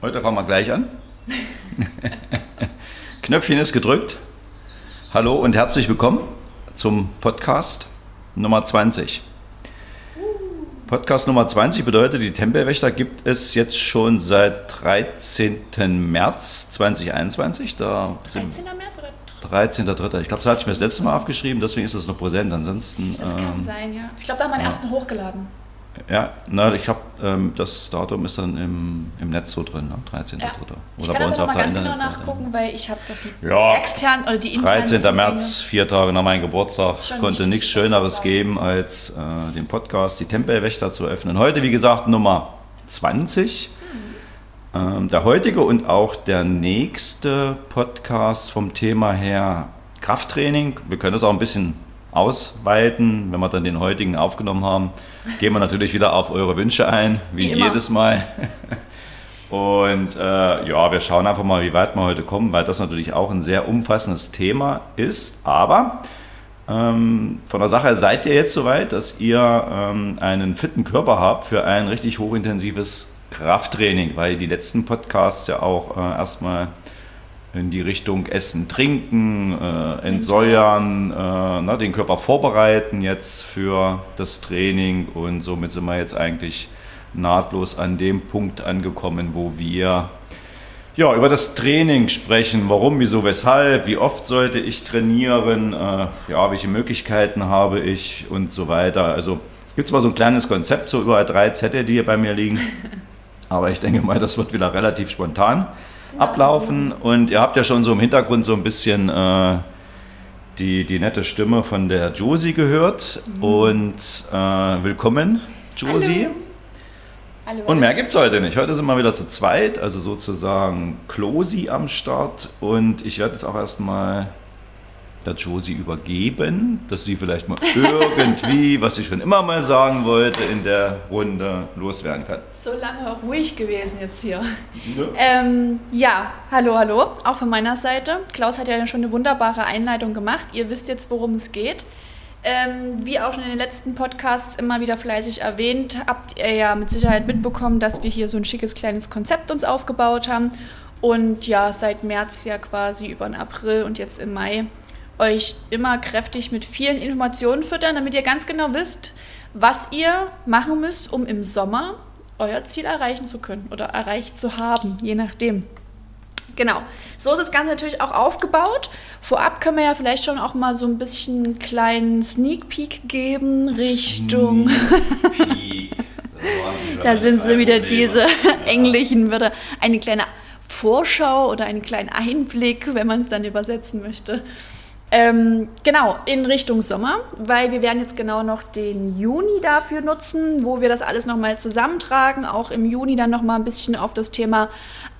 Heute fangen wir gleich an. Knöpfchen ist gedrückt. Hallo und herzlich willkommen zum Podcast Nummer 20. Podcast Nummer 20 bedeutet, die Tempelwächter gibt es jetzt schon seit 13. März 2021. Da 13. März oder 13.3. Ich glaube, das hatte ich mir das letzte Mal aufgeschrieben, deswegen ist es noch präsent. Ansonsten. Das kann ähm, sein, ja. Ich glaube, da haben wir den ja. ersten hochgeladen. Ja, na, ich glaube, ähm, das Datum ist dann im, im Netz so drin, am 13.3. Ja. Ich kann aber noch mal ganz genau nachgucken, weil ich habe doch die Ja. externen oder die internen 13. Zugänge. März, vier Tage nach meinem Geburtstag, Schon konnte nichts Schöneres sagen. geben, als äh, den Podcast Die Tempelwächter zu öffnen. Heute, wie gesagt, Nummer 20. Ähm, der heutige und auch der nächste Podcast vom Thema her Krafttraining. Wir können das auch ein bisschen ausweiten. Wenn wir dann den heutigen aufgenommen haben, gehen wir natürlich wieder auf eure Wünsche ein, wie, Wie jedes Mal. Und äh, ja, wir schauen einfach mal, wie weit wir heute kommen, weil das natürlich auch ein sehr umfassendes Thema ist. Aber ähm, von der Sache seid ihr jetzt soweit, dass ihr ähm, einen fitten Körper habt für ein richtig hochintensives Krafttraining, weil die letzten Podcasts ja auch äh, erstmal in die Richtung Essen, Trinken, äh, Entsäuern, äh, na, den Körper vorbereiten jetzt für das Training und somit sind wir jetzt eigentlich nahtlos an dem Punkt angekommen, wo wir ja, über das Training sprechen. Warum, wieso, weshalb, wie oft sollte ich trainieren, äh, ja, welche Möglichkeiten habe ich und so weiter. Also es gibt zwar so ein kleines Konzept, so überall drei Zettel, die hier bei mir liegen, aber ich denke mal, das wird wieder relativ spontan ablaufen. Und ihr habt ja schon so im Hintergrund so ein bisschen äh, die, die nette Stimme von der Josie gehört. Und äh, willkommen, Josie. Hallo. Hallo. Und mehr gibt es heute nicht. Heute sind wir wieder zu zweit, also sozusagen Klosi am Start. Und ich werde jetzt auch erstmal der Josie übergeben, dass sie vielleicht mal irgendwie, was sie schon immer mal sagen wollte, in der Runde loswerden kann. So lange ruhig gewesen jetzt hier. Ne? Ähm, ja, hallo, hallo, auch von meiner Seite. Klaus hat ja schon eine wunderbare Einleitung gemacht. Ihr wisst jetzt, worum es geht. Ähm, wie auch schon in den letzten Podcasts immer wieder fleißig erwähnt, habt ihr ja mit Sicherheit mitbekommen, dass wir hier so ein schickes kleines Konzept uns aufgebaut haben und ja seit März ja quasi über den April und jetzt im Mai euch immer kräftig mit vielen Informationen füttern, damit ihr ganz genau wisst, was ihr machen müsst, um im Sommer euer Ziel erreichen zu können oder erreicht zu haben, je nachdem. Genau. So ist das Ganze natürlich auch aufgebaut. Vorab können wir ja vielleicht schon auch mal so ein bisschen einen kleinen Sneak Peek geben Richtung. Peak. Da sind sie wieder diese englischen Wörter. Eine kleine Vorschau oder einen kleinen Einblick, wenn man es dann übersetzen möchte. Ähm, genau, in Richtung Sommer, weil wir werden jetzt genau noch den Juni dafür nutzen, wo wir das alles nochmal zusammentragen. Auch im Juni dann nochmal ein bisschen auf das Thema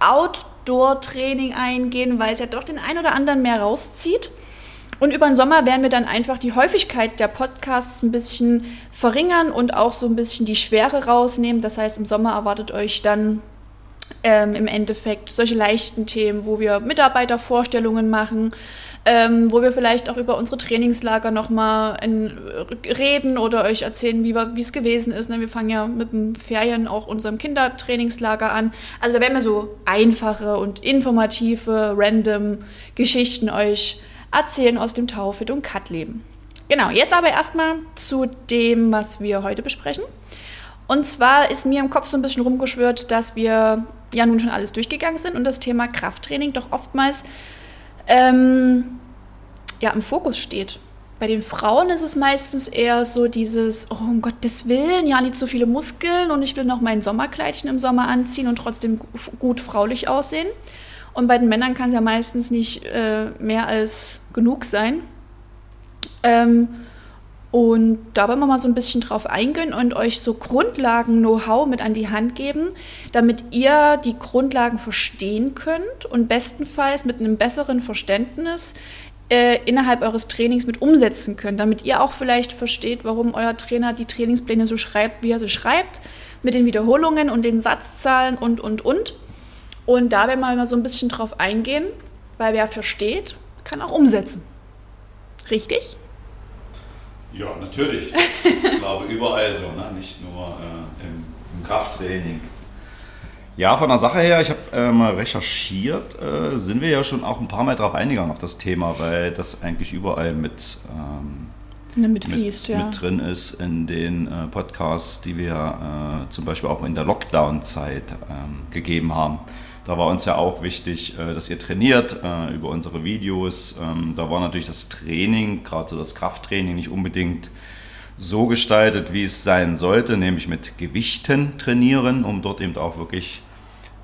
Outdoor-Training eingehen, weil es ja doch den einen oder anderen mehr rauszieht. Und über den Sommer werden wir dann einfach die Häufigkeit der Podcasts ein bisschen verringern und auch so ein bisschen die Schwere rausnehmen. Das heißt, im Sommer erwartet euch dann ähm, im Endeffekt solche leichten Themen, wo wir Mitarbeitervorstellungen machen, ähm, wo wir vielleicht auch über unsere Trainingslager nochmal reden oder euch erzählen, wie es gewesen ist. Ne? Wir fangen ja mit dem Ferien auch unserem Kindertrainingslager an. Also da werden wir so einfache und informative, random Geschichten euch erzählen aus dem Taufit und Cut-Leben. Genau, jetzt aber erstmal zu dem, was wir heute besprechen. Und zwar ist mir im Kopf so ein bisschen rumgeschwört, dass wir ja nun schon alles durchgegangen sind und das Thema Krafttraining doch oftmals ähm, ja, im Fokus steht. Bei den Frauen ist es meistens eher so dieses, oh, um Gottes Willen, ja, nicht so viele Muskeln und ich will noch mein Sommerkleidchen im Sommer anziehen und trotzdem gu- gut fraulich aussehen. Und bei den Männern kann es ja meistens nicht äh, mehr als genug sein. Ähm, und da wollen wir mal so ein bisschen drauf eingehen und euch so Grundlagen-Know-how mit an die Hand geben, damit ihr die Grundlagen verstehen könnt und bestenfalls mit einem besseren Verständnis äh, innerhalb eures Trainings mit umsetzen könnt, damit ihr auch vielleicht versteht, warum euer Trainer die Trainingspläne so schreibt, wie er sie schreibt, mit den Wiederholungen und den Satzzahlen und, und, und. Und da werden wir mal so ein bisschen drauf eingehen, weil wer versteht, kann auch umsetzen. Richtig? Ja, natürlich. Das ist, glaube ich, überall so, ne? nicht nur äh, im, im Krafttraining. Ja, von der Sache her, ich habe äh, mal recherchiert, äh, sind wir ja schon auch ein paar Mal drauf eingegangen auf das Thema, weil das eigentlich überall mit, ähm, ne, mit, fließt, mit, ja. mit drin ist in den äh, Podcasts, die wir äh, zum Beispiel auch in der Lockdown-Zeit ähm, gegeben haben. Da war uns ja auch wichtig, äh, dass ihr trainiert äh, über unsere Videos. Ähm, da war natürlich das Training, gerade so das Krafttraining, nicht unbedingt so gestaltet, wie es sein sollte, nämlich mit Gewichten trainieren, um dort eben auch wirklich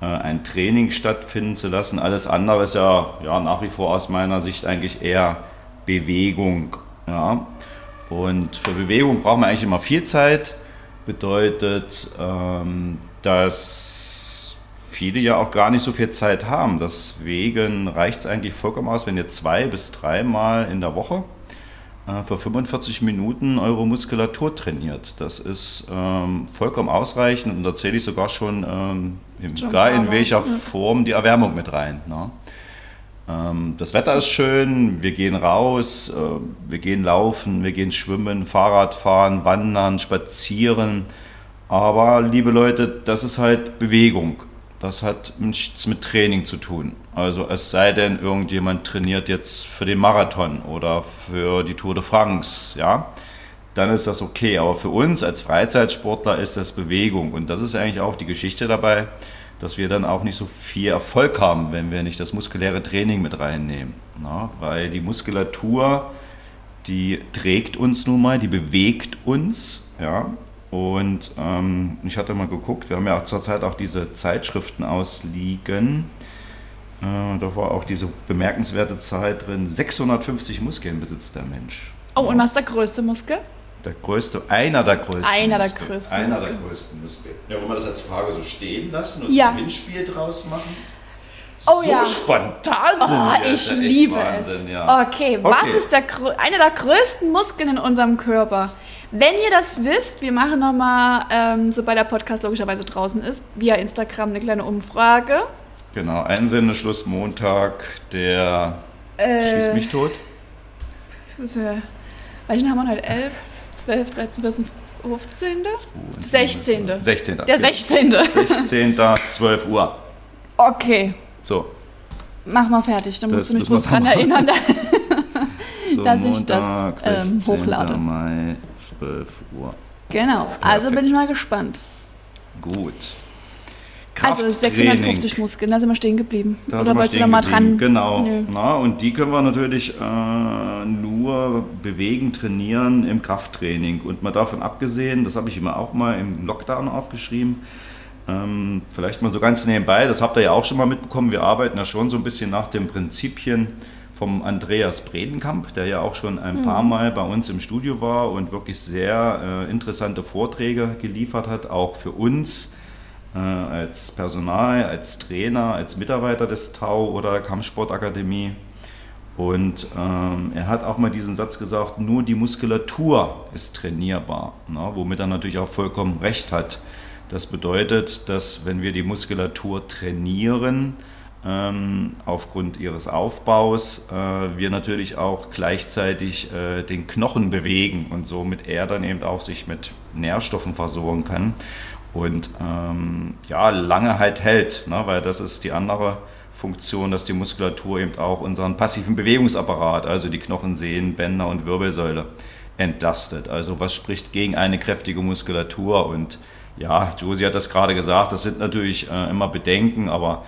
äh, ein Training stattfinden zu lassen. Alles andere ist ja, ja nach wie vor aus meiner Sicht eigentlich eher Bewegung. Ja. Und für Bewegung braucht man eigentlich immer viel Zeit. Bedeutet, ähm, dass viele ja auch gar nicht so viel Zeit haben. Deswegen reicht es eigentlich vollkommen aus, wenn ihr zwei bis dreimal in der Woche äh, für 45 Minuten eure Muskulatur trainiert. Das ist ähm, vollkommen ausreichend und da zähle ich sogar schon, ähm, in, gar in welcher Form die Erwärmung mit rein. Ne? Ähm, das Wetter ist schön, wir gehen raus, äh, wir gehen laufen, wir gehen schwimmen, Fahrrad fahren, wandern, spazieren. Aber liebe Leute, das ist halt Bewegung. Das hat nichts mit Training zu tun. Also es sei denn, irgendjemand trainiert jetzt für den Marathon oder für die Tour de France, ja, dann ist das okay. Aber für uns als Freizeitsportler ist das Bewegung. Und das ist eigentlich auch die Geschichte dabei, dass wir dann auch nicht so viel Erfolg haben, wenn wir nicht das muskuläre Training mit reinnehmen. Na, weil die Muskulatur, die trägt uns nun mal, die bewegt uns, ja, und ähm, ich hatte mal geguckt, wir haben ja auch zurzeit auch diese Zeitschriften ausliegen. Äh, da war auch diese bemerkenswerte Zahl drin. 650 Muskeln besitzt der Mensch. Oh, und was ist der größte Muskel? Der größte, einer der größten. Einer der Muskeln. größten. Einer Muskeln. der größten Muskeln. Ja, wollen wir das als Frage so stehen lassen und Ja. ein Hinspiel draus machen? Oh so ja. spontan sind Oh, wir. ich liebe Wahnsinn, es. Ja. Okay, was Okay. ist der, einer der größten Muskeln in unserem Körper? Wenn ihr das wisst, wir machen nochmal, ähm, sobald der Podcast logischerweise draußen ist, via Instagram eine kleine Umfrage. Genau, Einsendeschluss Montag, der schießt Äh, mich tot. ist, äh, welchen haben wir heute? 11, 12, 13, 14, 15. 16. 16. Der genau. 16. 16. 12 Uhr. Okay, So, mach mal fertig. Dann Das musst du mich bloß dran machen. erinnern. so Dass ich das, ähm, 16. hochlade. Mai, 12 Uhr. genau, also bin ich mal gespannt. Gut. Also Krafttraining. 650 Muskeln, da sind wir stehen geblieben. Da Oder wolltest du stehen noch mal geblieben. dran? Genau. Nö. Na, und die können wir natürlich äh, nur bewegen, trainieren im Krafttraining. Und mal davon abgesehen, das habe ich immer auch mal im Lockdown aufgeschrieben, ähm, vielleicht mal so ganz nebenbei, das habt ihr ja auch schon mal mitbekommen, wir arbeiten ja schon so ein bisschen nach den Prinzipien vom Andreas Bredenkamp, der ja auch schon ein paar Mal bei uns im Studio war und wirklich sehr äh, interessante Vorträge geliefert hat, auch für uns äh, als Personal, als Trainer, als Mitarbeiter des Tau oder der Kampfsportakademie. Und ähm, er hat auch mal diesen Satz gesagt, nur die Muskulatur ist trainierbar, ne? womit er natürlich auch vollkommen recht hat. Das bedeutet, dass wenn wir die Muskulatur trainieren, ähm, aufgrund ihres Aufbaus, äh, wir natürlich auch gleichzeitig äh, den Knochen bewegen und somit er dann eben auch sich mit Nährstoffen versorgen kann und ähm, ja, lange halt hält, ne? weil das ist die andere Funktion, dass die Muskulatur eben auch unseren passiven Bewegungsapparat, also die Knochen, Sehnen, Bänder und Wirbelsäule entlastet. Also was spricht gegen eine kräftige Muskulatur? Und ja, Josie hat das gerade gesagt, das sind natürlich äh, immer Bedenken, aber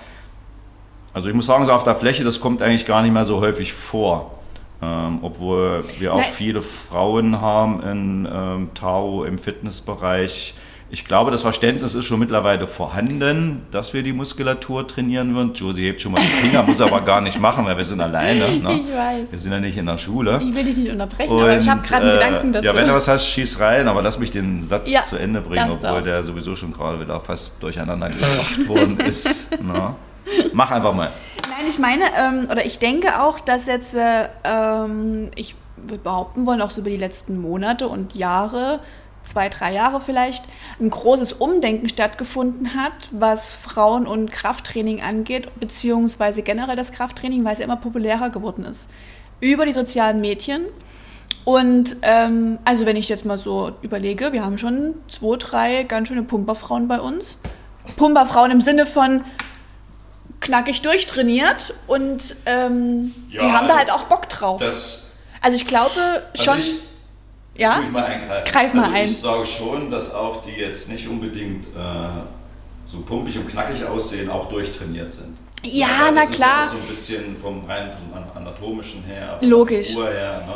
also ich muss sagen, so auf der Fläche, das kommt eigentlich gar nicht mehr so häufig vor. Ähm, obwohl wir auch Nein. viele Frauen haben in ähm, Tau im Fitnessbereich. Ich glaube, das Verständnis ist schon mittlerweile vorhanden, dass wir die Muskulatur trainieren würden. Josie hebt schon mal die Finger, muss aber gar nicht machen, weil wir sind alleine. Ne? Ich weiß. Wir sind ja nicht in der Schule. Ich will dich nicht unterbrechen, aber ich habe gerade einen äh, Gedanken dazu. Ja, wenn du was hast, schieß rein, aber lass mich den Satz Ja, zu Ende bringen, obwohl der sowieso schon gerade wieder fast durcheinander gebracht worden ist. Na? Mach einfach mal. Nein, ich meine, ähm, oder ich denke auch, dass jetzt, äh, ähm, ich würde behaupten wollen, auch so über die letzten Monate und Jahre, zwei, drei Jahre vielleicht, ein großes Umdenken stattgefunden hat, was Frauen- und Krafttraining angeht, beziehungsweise generell das Krafttraining, weil es ja immer populärer geworden ist. Über die sozialen Medien. Und ähm, also wenn ich jetzt mal so überlege, wir haben schon zwei, drei ganz schöne Pumperfrauen bei uns. Pumperfrauen im Sinne von knackig durchtrainiert und ähm, ja, die haben also da halt auch Bock drauf. also ich glaube also schon. Also ich, ja? Ich mal eingreifen. Greif mal also ein. Ich sage schon, dass auch die jetzt nicht unbedingt äh, so pumpig und knackig aussehen, auch durchtrainiert sind. Ja, ja na klar. So ein bisschen vom rein vom anatomischen her, von Logisch. der her. Ne?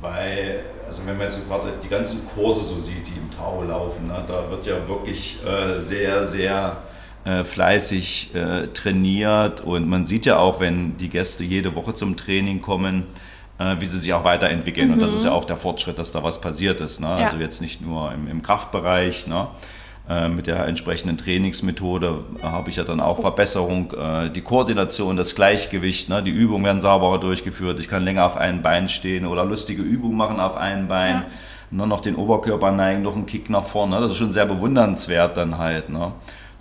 Weil, also wenn man jetzt gerade die ganzen Kurse so sieht, die im Tau laufen, ne? da wird ja wirklich äh, sehr, sehr äh, fleißig äh, trainiert und man sieht ja auch, wenn die Gäste jede Woche zum Training kommen, äh, wie sie sich auch weiterentwickeln. Mhm. Und das ist ja mhm. auch der Fortschritt, dass da was passiert ist. Ne? Ja. Also jetzt nicht nur im, im Kraftbereich. Ne? Äh, mit der entsprechenden Trainingsmethode habe ich ja dann auch Verbesserung, die Koordination, das Gleichgewicht, ne? die Übungen werden sauberer durchgeführt, ich kann länger auf einem Bein stehen oder lustige Übungen machen auf einem Bein, ja. nur noch den Oberkörper neigen, noch einen Kick nach vorne, das ist schon sehr bewundernswert dann halt. Ne?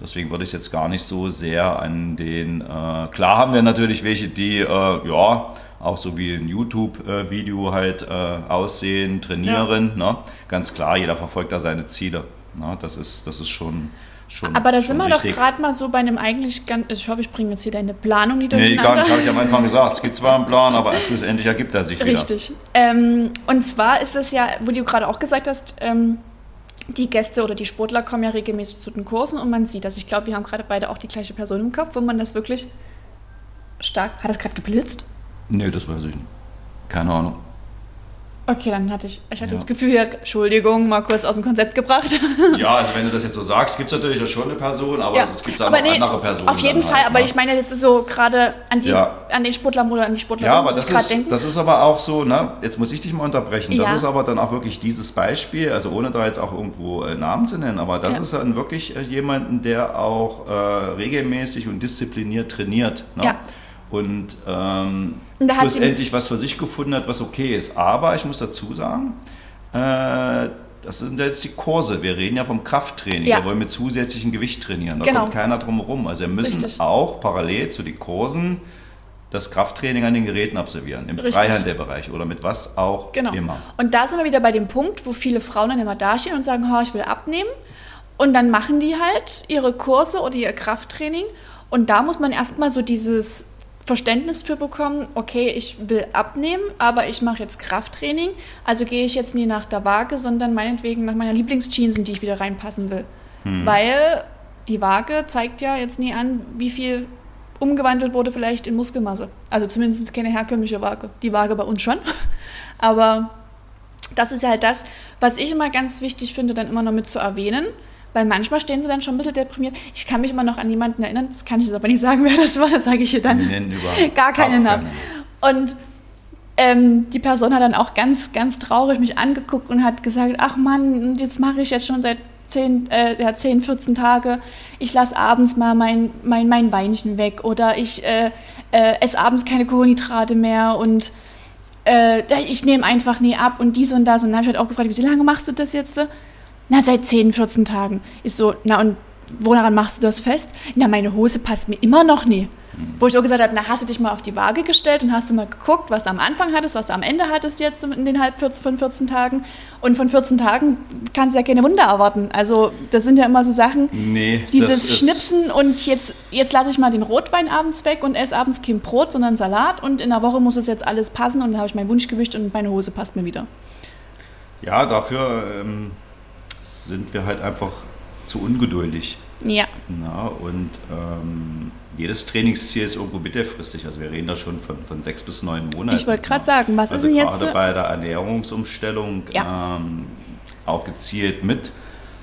Deswegen würde ich es jetzt gar nicht so sehr an den, äh, klar haben wir natürlich welche, die, äh, ja, auch so wie ein YouTube-Video halt äh, aussehen, trainieren. Ja. Ne? Ganz klar, jeder verfolgt da seine Ziele. Ne? Das, ist, das ist schon. Schon, Aber da sind wir doch gerade mal so bei einem eigentlich ganz. Ich hoffe, ich bringe jetzt hier deine Planung nicht durcheinander. Nee, gar nicht, habe ich am Anfang gesagt. Es gibt zwar einen Plan, aber schlussendlich ergibt er sich wieder. Richtig. Ähm, und zwar ist es ja, wo du gerade auch gesagt hast, ähm, die Gäste oder die Sportler kommen ja regelmäßig zu den Kursen und man sieht das. Ich glaube, wir haben gerade beide auch die gleiche Person im Kopf, wo man das wirklich stark. Hat das gerade geblitzt? Nee, das weiß ich nicht. Keine Ahnung. Okay, dann hatte ich, ich hatte ja. das Gefühl, Entschuldigung, mal kurz aus dem Konzept gebracht. Ja, also wenn du das jetzt so sagst, gibt es natürlich schon eine Person, aber ja. es gibt auch nee, andere Personen. Auf jeden Fall, halt, aber ne? ich meine jetzt so gerade an, ja. an den Sportler oder an die Sportler. Ja, aber das ist, denken. das ist aber auch so, ne? jetzt muss ich dich mal unterbrechen, das ist aber dann auch wirklich dieses Beispiel, also ohne da jetzt auch irgendwo äh, Namen zu nennen, aber das ist dann wirklich äh, jemanden, der auch äh, regelmäßig und diszipliniert trainiert. Ne? Ja und ähm, schlussendlich was für sich gefunden hat, was okay ist. Aber ich muss dazu sagen, äh, das sind jetzt die Kurse. Wir reden ja vom Krafttraining. Ja. Wir wollen mit zusätzlichem Gewicht trainieren. Da genau. kommt keiner drum herum. Also wir müssen Richtig. auch parallel zu den Kursen das Krafttraining an den Geräten absolvieren, im Freihandelbereich oder mit was auch genau. immer. Und da sind wir wieder bei dem Punkt, wo viele Frauen dann immer dastehen und sagen, oh, ich will abnehmen. Und dann machen die halt ihre Kurse oder ihr Krafttraining. Und da muss man erstmal so dieses Verständnis für bekommen, okay, ich will abnehmen, aber ich mache jetzt Krafttraining, also gehe ich jetzt nie nach der Waage, sondern meinetwegen nach meiner Lieblingsjeans, in die ich wieder reinpassen will. Hm. Weil die Waage zeigt ja jetzt nie an, wie viel umgewandelt wurde vielleicht in Muskelmasse. Also zumindest keine herkömmliche Waage. Die Waage bei uns schon. Aber das ist halt das, was ich immer ganz wichtig finde, dann immer noch mit zu erwähnen. Weil manchmal stehen sie dann schon ein bisschen deprimiert. Ich kann mich immer noch an jemanden erinnern, das kann ich jetzt aber nicht sagen, wer das war, das sage ich dir dann. Gar keinen Namen. Und ähm, die Person hat dann auch ganz, ganz traurig mich angeguckt und hat gesagt, ach Mann, jetzt mache ich jetzt schon seit 10, äh, ja, 10 14 Tage, ich lasse abends mal mein, mein, mein Weinchen weg oder ich äh, äh, esse abends keine Kohlenhydrate mehr und äh, ich nehme einfach nie ab und dies und das. Und dann habe ich halt auch gefragt, wie lange machst du das jetzt? Na, seit 10, 14 Tagen. Ist so, na und woran machst du das fest? Na, meine Hose passt mir immer noch nie. Wo ich auch gesagt habe, na, hast du dich mal auf die Waage gestellt und hast du mal geguckt, was du am Anfang hattest, was du am Ende hattest jetzt in den halb 14, von 14 Tagen. Und von 14 Tagen kannst du ja keine Wunder erwarten. Also das sind ja immer so Sachen, nee, dieses Schnipsen und jetzt, jetzt lasse ich mal den Rotwein abends weg und esse abends kein Brot, sondern Salat und in der Woche muss es jetzt alles passen und dann habe ich mein Wunschgewicht und meine Hose passt mir wieder. Ja, dafür... Ähm sind wir halt einfach zu ungeduldig. Ja. Na, und ähm, jedes Trainingsziel ist irgendwo mittelfristig. Also wir reden da schon von, von sechs bis neun Monaten. Ich wollte gerade sagen, was also ist denn jetzt? Gerade bei der Ernährungsumstellung ja. ähm, auch gezielt mit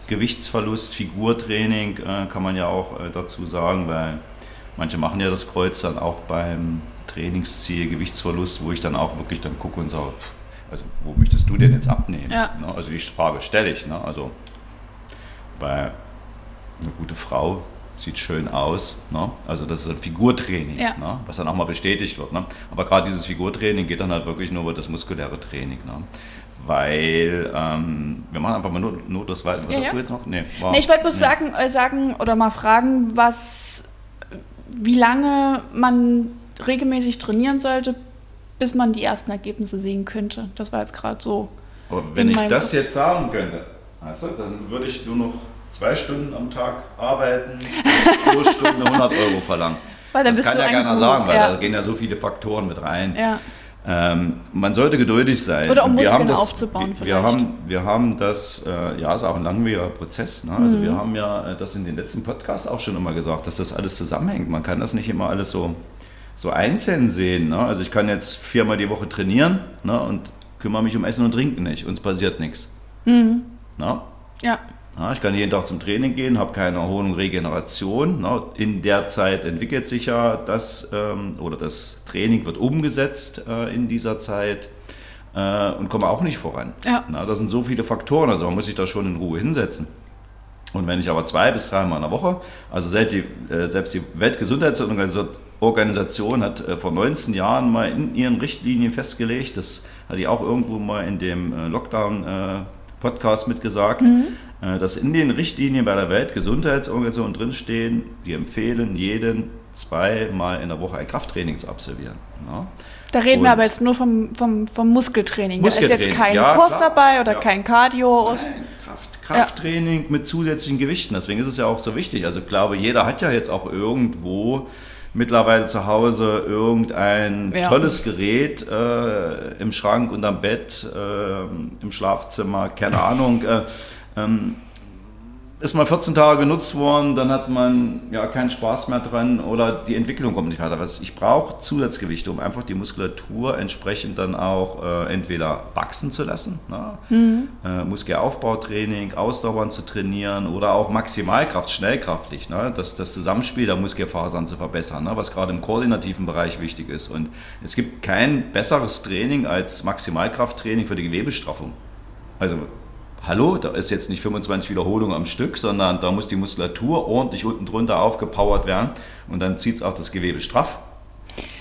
Gewichtsverlust, Figurtraining äh, kann man ja auch äh, dazu sagen, weil manche machen ja das Kreuz dann auch beim Trainingsziel Gewichtsverlust, wo ich dann auch wirklich dann gucke und sage, also wo möchtest du denn jetzt abnehmen? Ja. Ne? Also die Frage stelle ich. Ne? Also weil eine gute Frau sieht schön aus. Ne? Also das ist ein Figurtraining, ja. ne? was dann auch mal bestätigt wird. Ne? Aber gerade dieses Figurtraining geht dann halt wirklich nur über das muskuläre Training. Ne? Weil ähm, wir machen einfach mal nur, nur das weiter. Was ja, hast ja. du jetzt noch? Nee, war, nee ich wollte bloß nee. sagen, äh, sagen oder mal fragen, was, wie lange man regelmäßig trainieren sollte, bis man die ersten Ergebnisse sehen könnte. Das war jetzt gerade so. Aber wenn ich das Kopf. jetzt sagen könnte, Weißt du, dann würde ich nur noch zwei Stunden am Tag arbeiten, pro Stunde 100 Euro verlangen. das kann ja keiner sagen, weil ja. da gehen ja so viele Faktoren mit rein. Ja. Ähm, man sollte geduldig sein. Oder um Muskeln das, aufzubauen wir, wir Haben, wir haben das, äh, ja, ist auch ein langwieriger Prozess. Ne? Also mhm. wir haben ja äh, das in den letzten Podcasts auch schon immer gesagt, dass das alles zusammenhängt. Man kann das nicht immer alles so, so einzeln sehen. Ne? Also ich kann jetzt viermal die Woche trainieren ne? und kümmere mich um Essen und Trinken nicht. Uns passiert nichts. Mhm. Ja. Ja, ich kann jeden Tag zum Training gehen, habe keine Erholung, Regeneration. In der Zeit entwickelt sich ja das ähm, oder das Training wird umgesetzt äh, in dieser Zeit äh, und komme auch nicht voran. Ja. Das sind so viele Faktoren, also man muss sich da schon in Ruhe hinsetzen. Und wenn ich aber zwei bis dreimal in der Woche, also selbst die, äh, selbst die Weltgesundheitsorganisation hat vor 19 Jahren mal in ihren Richtlinien festgelegt, das hatte ich auch irgendwo mal in dem Lockdown-Podcast mitgesagt, mhm äh, dass in den Richtlinien bei der Weltgesundheitsorganisation drinstehen, die empfehlen, jeden zweimal in der Woche ein Krafttraining zu absolvieren. Ja. Da reden und wir aber jetzt nur vom, vom, vom Muskeltraining. Muskeltraining. Da ist jetzt kein ja, Kurs klar. dabei oder ja. kein Cardio. Nein, Kraft, Krafttraining mit zusätzlichen Gewichten. Deswegen ist es ja auch so wichtig. Also ich glaube, jeder hat ja jetzt auch irgendwo mittlerweile zu Hause irgendein ja. tolles Gerät äh, im Schrank, unterm Bett, äh, im Schlafzimmer, keine Ahnung. Äh, ähm, ist mal 14 Tage genutzt worden, dann hat man ja keinen Spaß mehr dran oder die Entwicklung kommt nicht weiter. Ich brauche Zusatzgewichte, um einfach die Muskulatur entsprechend dann auch äh, entweder wachsen zu lassen, ne? mhm. äh, Muskelaufbautraining, Ausdauern zu trainieren oder auch Maximalkraft, schnellkraftig, ne? das, das Zusammenspiel der Muskelfasern zu verbessern, ne? was gerade im koordinativen Bereich wichtig ist. Und es gibt kein besseres Training als Maximalkrafttraining für die Gewebestraffung. Also hallo, da ist jetzt nicht 25 Wiederholungen am Stück, sondern da muss die Muskulatur ordentlich unten drunter aufgepowert werden und dann zieht es auch das Gewebe straff.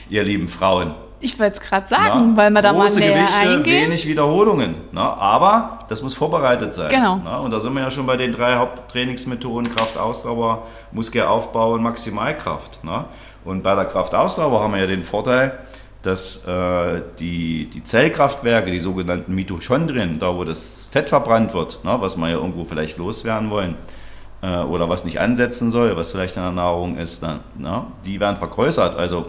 Ihr lieben Frauen. Ich wollte es gerade sagen, na, weil man da mal näher Gewichte, eingehen. wenig Wiederholungen. Na, aber das muss vorbereitet sein. Genau. Na, und da sind wir ja schon bei den drei Haupttrainingsmethoden, Kraft, Ausdauer, Muskelaufbau und Maximalkraft. Na. Und bei der Kraftausdauer haben wir ja den Vorteil, dass äh, die, die Zellkraftwerke, die sogenannten Mitochondrien, da wo das Fett verbrannt wird, ne, was wir ja irgendwo vielleicht loswerden wollen, äh, oder was nicht ansetzen soll, was vielleicht in der Nahrung ist, dann, ne, die werden vergrößert. Also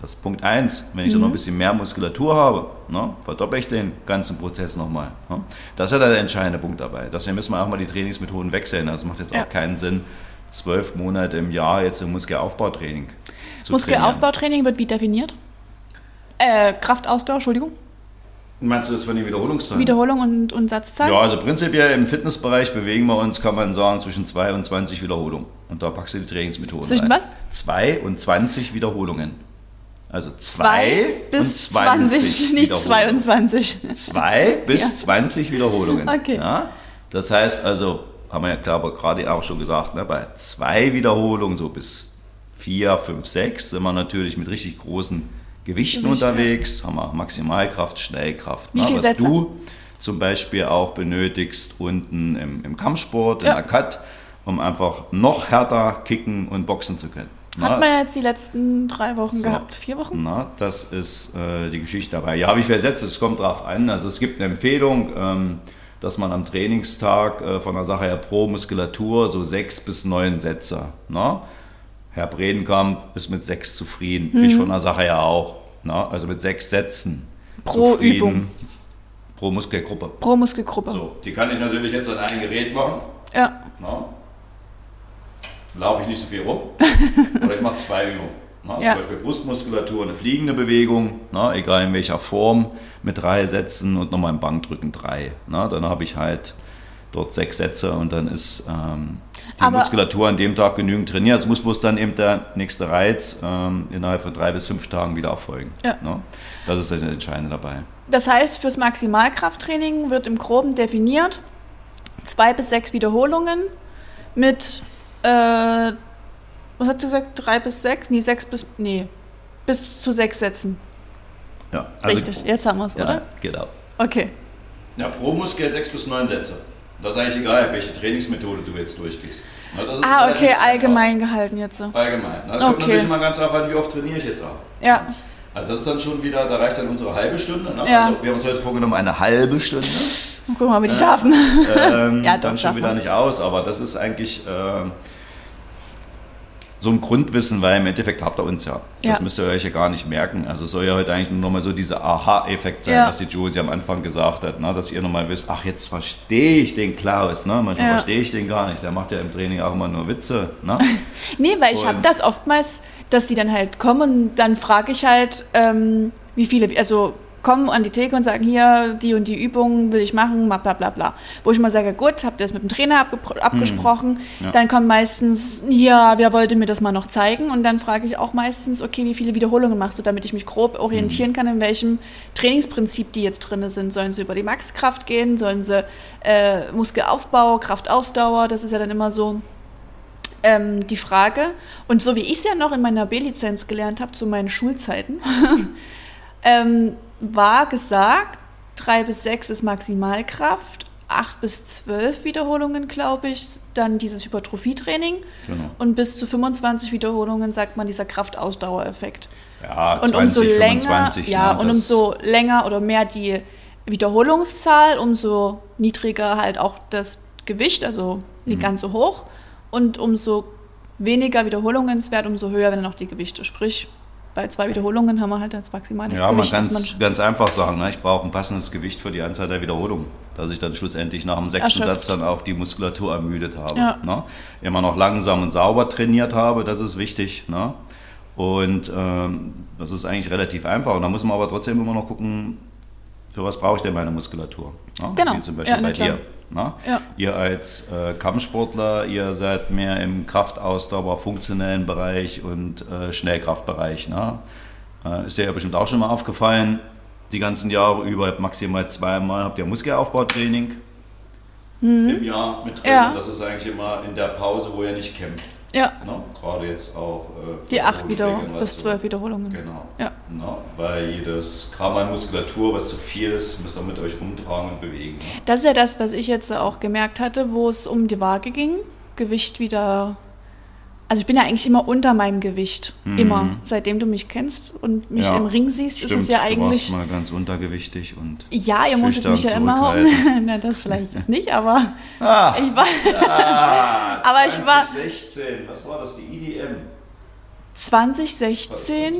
das ist Punkt 1. Wenn ich mhm. dann noch ein bisschen mehr Muskulatur habe, ne, verdoppel ich den ganzen Prozess nochmal. Ne. Das ist ja der entscheidende Punkt dabei. Deswegen müssen wir auch mal die Trainingsmethoden wechseln. Das macht jetzt ja. auch keinen Sinn, zwölf Monate im Jahr jetzt im Muskelaufbautraining zu Muskelaufbautraining wird wie definiert? Äh, Kraftausdauer, Entschuldigung. Meinst du das von den Wiederholungszahlen? Wiederholung und, und Satzzahl? Ja, also prinzipiell im Fitnessbereich bewegen wir uns, kann man sagen, zwischen 2 und 20 Wiederholungen. Und da packst du die Trainingsmethoden Zwischen rein. was? 2 und 20 Wiederholungen. Also 2 bis 20, 20 nicht 22. 2 bis ja. 20 Wiederholungen. Okay. Ja? Das heißt also, haben wir ja glaube gerade auch schon gesagt, ne, bei zwei Wiederholungen, so bis 4, 5, 6, sind wir natürlich mit richtig großen Gewichten Gewicht, unterwegs, haben wir Maximalkraft, Schnellkraft. Wie ne, was Sätze? du zum Beispiel auch benötigst unten im, im Kampfsport, ja. in der Cut, um einfach noch härter kicken und boxen zu können. Hat na, man ja jetzt die letzten drei Wochen so, gehabt, vier Wochen? Na, das ist äh, die Geschichte dabei. Ja, wie viele Sätze, es kommt drauf an. Also es gibt eine Empfehlung, ähm, dass man am Trainingstag äh, von der Sache her pro Muskulatur so sechs bis neun Sätze. Na? Herr Bredenkamp ist mit sechs zufrieden. Mhm. Ich von der Sache ja auch. Na, also mit sechs Sätzen. Pro zufrieden. Übung. Pro Muskelgruppe. Pro Muskelgruppe. So, die kann ich natürlich jetzt an einem Gerät machen. Ja. Na, laufe ich nicht so viel rum. Oder ich mache zwei Übungen. Na, ja. Zum Beispiel Brustmuskulatur, eine fliegende Bewegung, na, egal in welcher Form, mit drei Sätzen und nochmal im Bankdrücken drei. Na, dann habe ich halt dort sechs Sätze und dann ist ähm, die Aber Muskulatur an dem Tag genügend trainiert. Es muss bloß dann eben der nächste Reiz ähm, innerhalb von drei bis fünf Tagen wieder erfolgen. Ja. Ne? Das ist das Entscheidende dabei. Das heißt, fürs Maximalkrafttraining wird im Groben definiert zwei bis sechs Wiederholungen mit, äh, was hast du gesagt, drei bis sechs? Nee, sechs bis, nee, bis zu sechs Sätzen. Ja, also Richtig, jetzt haben wir es, ja, oder? Genau. Okay. Ja, pro Muskel sechs bis neun Sätze. Das ist eigentlich egal, welche Trainingsmethode du jetzt durchgehst. Na, ah, okay, allgemein gehalten jetzt. So. Allgemein. Na, das okay. kommt natürlich mal ganz darauf an, wie oft trainiere ich jetzt auch. Ja. Also das ist dann schon wieder, da reicht dann unsere halbe Stunde. Ne? Ja. Also wir haben uns heute vorgenommen, eine halbe Stunde. Gucken wir mal, wie die schaffen. Ähm, ja, doch, dann schon wieder nicht aus, aber das ist eigentlich äh, so ein Grundwissen, weil im Endeffekt habt ihr uns ja. Das ja. müsst ihr euch ja gar nicht merken. Also soll ja heute eigentlich nur nochmal so dieser Aha-Effekt sein, ja. was die Josie am Anfang gesagt hat, ne? dass ihr nochmal wisst, ach, jetzt verstehe ich den Klaus. Ne? Manchmal ja. verstehe ich den gar nicht. Der macht ja im Training auch immer nur Witze. Ne? nee, weil ich habe das oftmals, dass die dann halt kommen und dann frage ich halt, ähm, wie viele, also kommen an die Theke und sagen, hier, die und die Übungen will ich machen, bla bla bla. Wo ich mal sage, gut, habt ihr das mit dem Trainer abgesprochen? Mhm. Ja. Dann kommt meistens, ja, wer wollte mir das mal noch zeigen? Und dann frage ich auch meistens, okay, wie viele Wiederholungen machst du, damit ich mich grob orientieren mhm. kann, in welchem Trainingsprinzip die jetzt drin sind. Sollen sie über die Maxkraft gehen? Sollen sie äh, Muskelaufbau, Kraftausdauer? Das ist ja dann immer so ähm, die Frage. Und so wie ich es ja noch in meiner B-Lizenz gelernt habe, zu meinen Schulzeiten, ähm, war gesagt, drei bis sechs ist Maximalkraft, acht bis zwölf Wiederholungen, glaube ich, dann dieses Hypertrophietraining. Genau. Und bis zu 25 Wiederholungen sagt man dieser Kraftausdauereffekt. Ja, und 20, umso länger, 25, ja, ne, und umso länger oder mehr die Wiederholungszahl, umso niedriger halt auch das Gewicht, also nicht mhm. ganz so hoch. Und umso weniger Wiederholungswert, umso höher werden auch die Gewichte. Sprich, bei zwei Wiederholungen haben wir halt das maximale ja, Gewicht. Ja, man kann es ganz einfach sagen, ne? ich brauche ein passendes Gewicht für die Anzahl der Wiederholungen, dass ich dann schlussendlich nach dem sechsten Erschöpft. Satz dann auch die Muskulatur ermüdet habe. Ja. Ne? Immer noch langsam und sauber trainiert habe, das ist wichtig. Ne? Und ähm, das ist eigentlich relativ einfach. Und da muss man aber trotzdem immer noch gucken, für was brauche ich denn meine Muskulatur? Ne? Genau. Wie zum Beispiel ja, bei dir. Ne? Ja. Ihr als äh, Kampfsportler, ihr seid mehr im Kraftausdauer, funktionellen Bereich und äh, Schnellkraftbereich. Ne? Äh, ist dir ja bestimmt auch schon mal aufgefallen, die ganzen Jahre über, maximal zweimal habt ihr Muskelaufbautraining mhm. im Jahr mit drin. Ja. Das ist eigentlich immer in der Pause, wo ihr nicht kämpft. Ja. Ne? Gerade jetzt auch. Äh, die acht Wiederholungen bis zwölf Wiederholungen. Genau. Ja. Ne? Weil jedes Gramm an Muskulatur, was zu viel ist, müsst ihr mit euch rumtragen und bewegen. Ne? Das ist ja das, was ich jetzt auch gemerkt hatte, wo es um die Waage ging. Gewicht wieder also ich bin ja eigentlich immer unter meinem Gewicht. Mhm. Immer. Seitdem du mich kennst und mich ja, im Ring siehst, stimmt, ist es ja eigentlich. Du warst mal ganz untergewichtig und. Ja, ihr musstet mich ja immer haben. Na, das vielleicht jetzt nicht, aber. Ah, ich war. Ah, aber 2016. ich war. 2016, was war das, die IDM? 2016?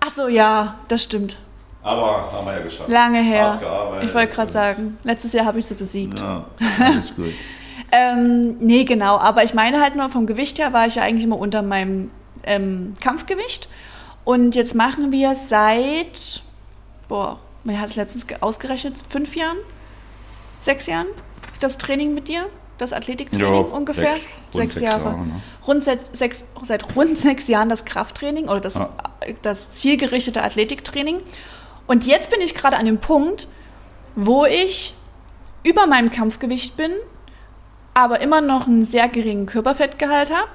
Achso, ja, das stimmt. Aber haben wir ja geschafft. Lange her. Ich wollte gerade sagen, letztes Jahr habe ich sie besiegt. Ja, alles gut. Ähm, nee, genau. Aber ich meine halt nur, vom Gewicht her war ich ja eigentlich immer unter meinem ähm, Kampfgewicht. Und jetzt machen wir seit, boah, man hat es letztens ausgerechnet, fünf Jahren, sechs Jahren das Training mit dir, das Athletiktraining jo, ungefähr. Sechs, sechs, sechs Jahre. Jahre ne? rund seit, sechs, seit rund sechs Jahren das Krafttraining oder das, ja. das zielgerichtete Athletiktraining. Und jetzt bin ich gerade an dem Punkt, wo ich über meinem Kampfgewicht bin aber immer noch einen sehr geringen Körperfettgehalt habe,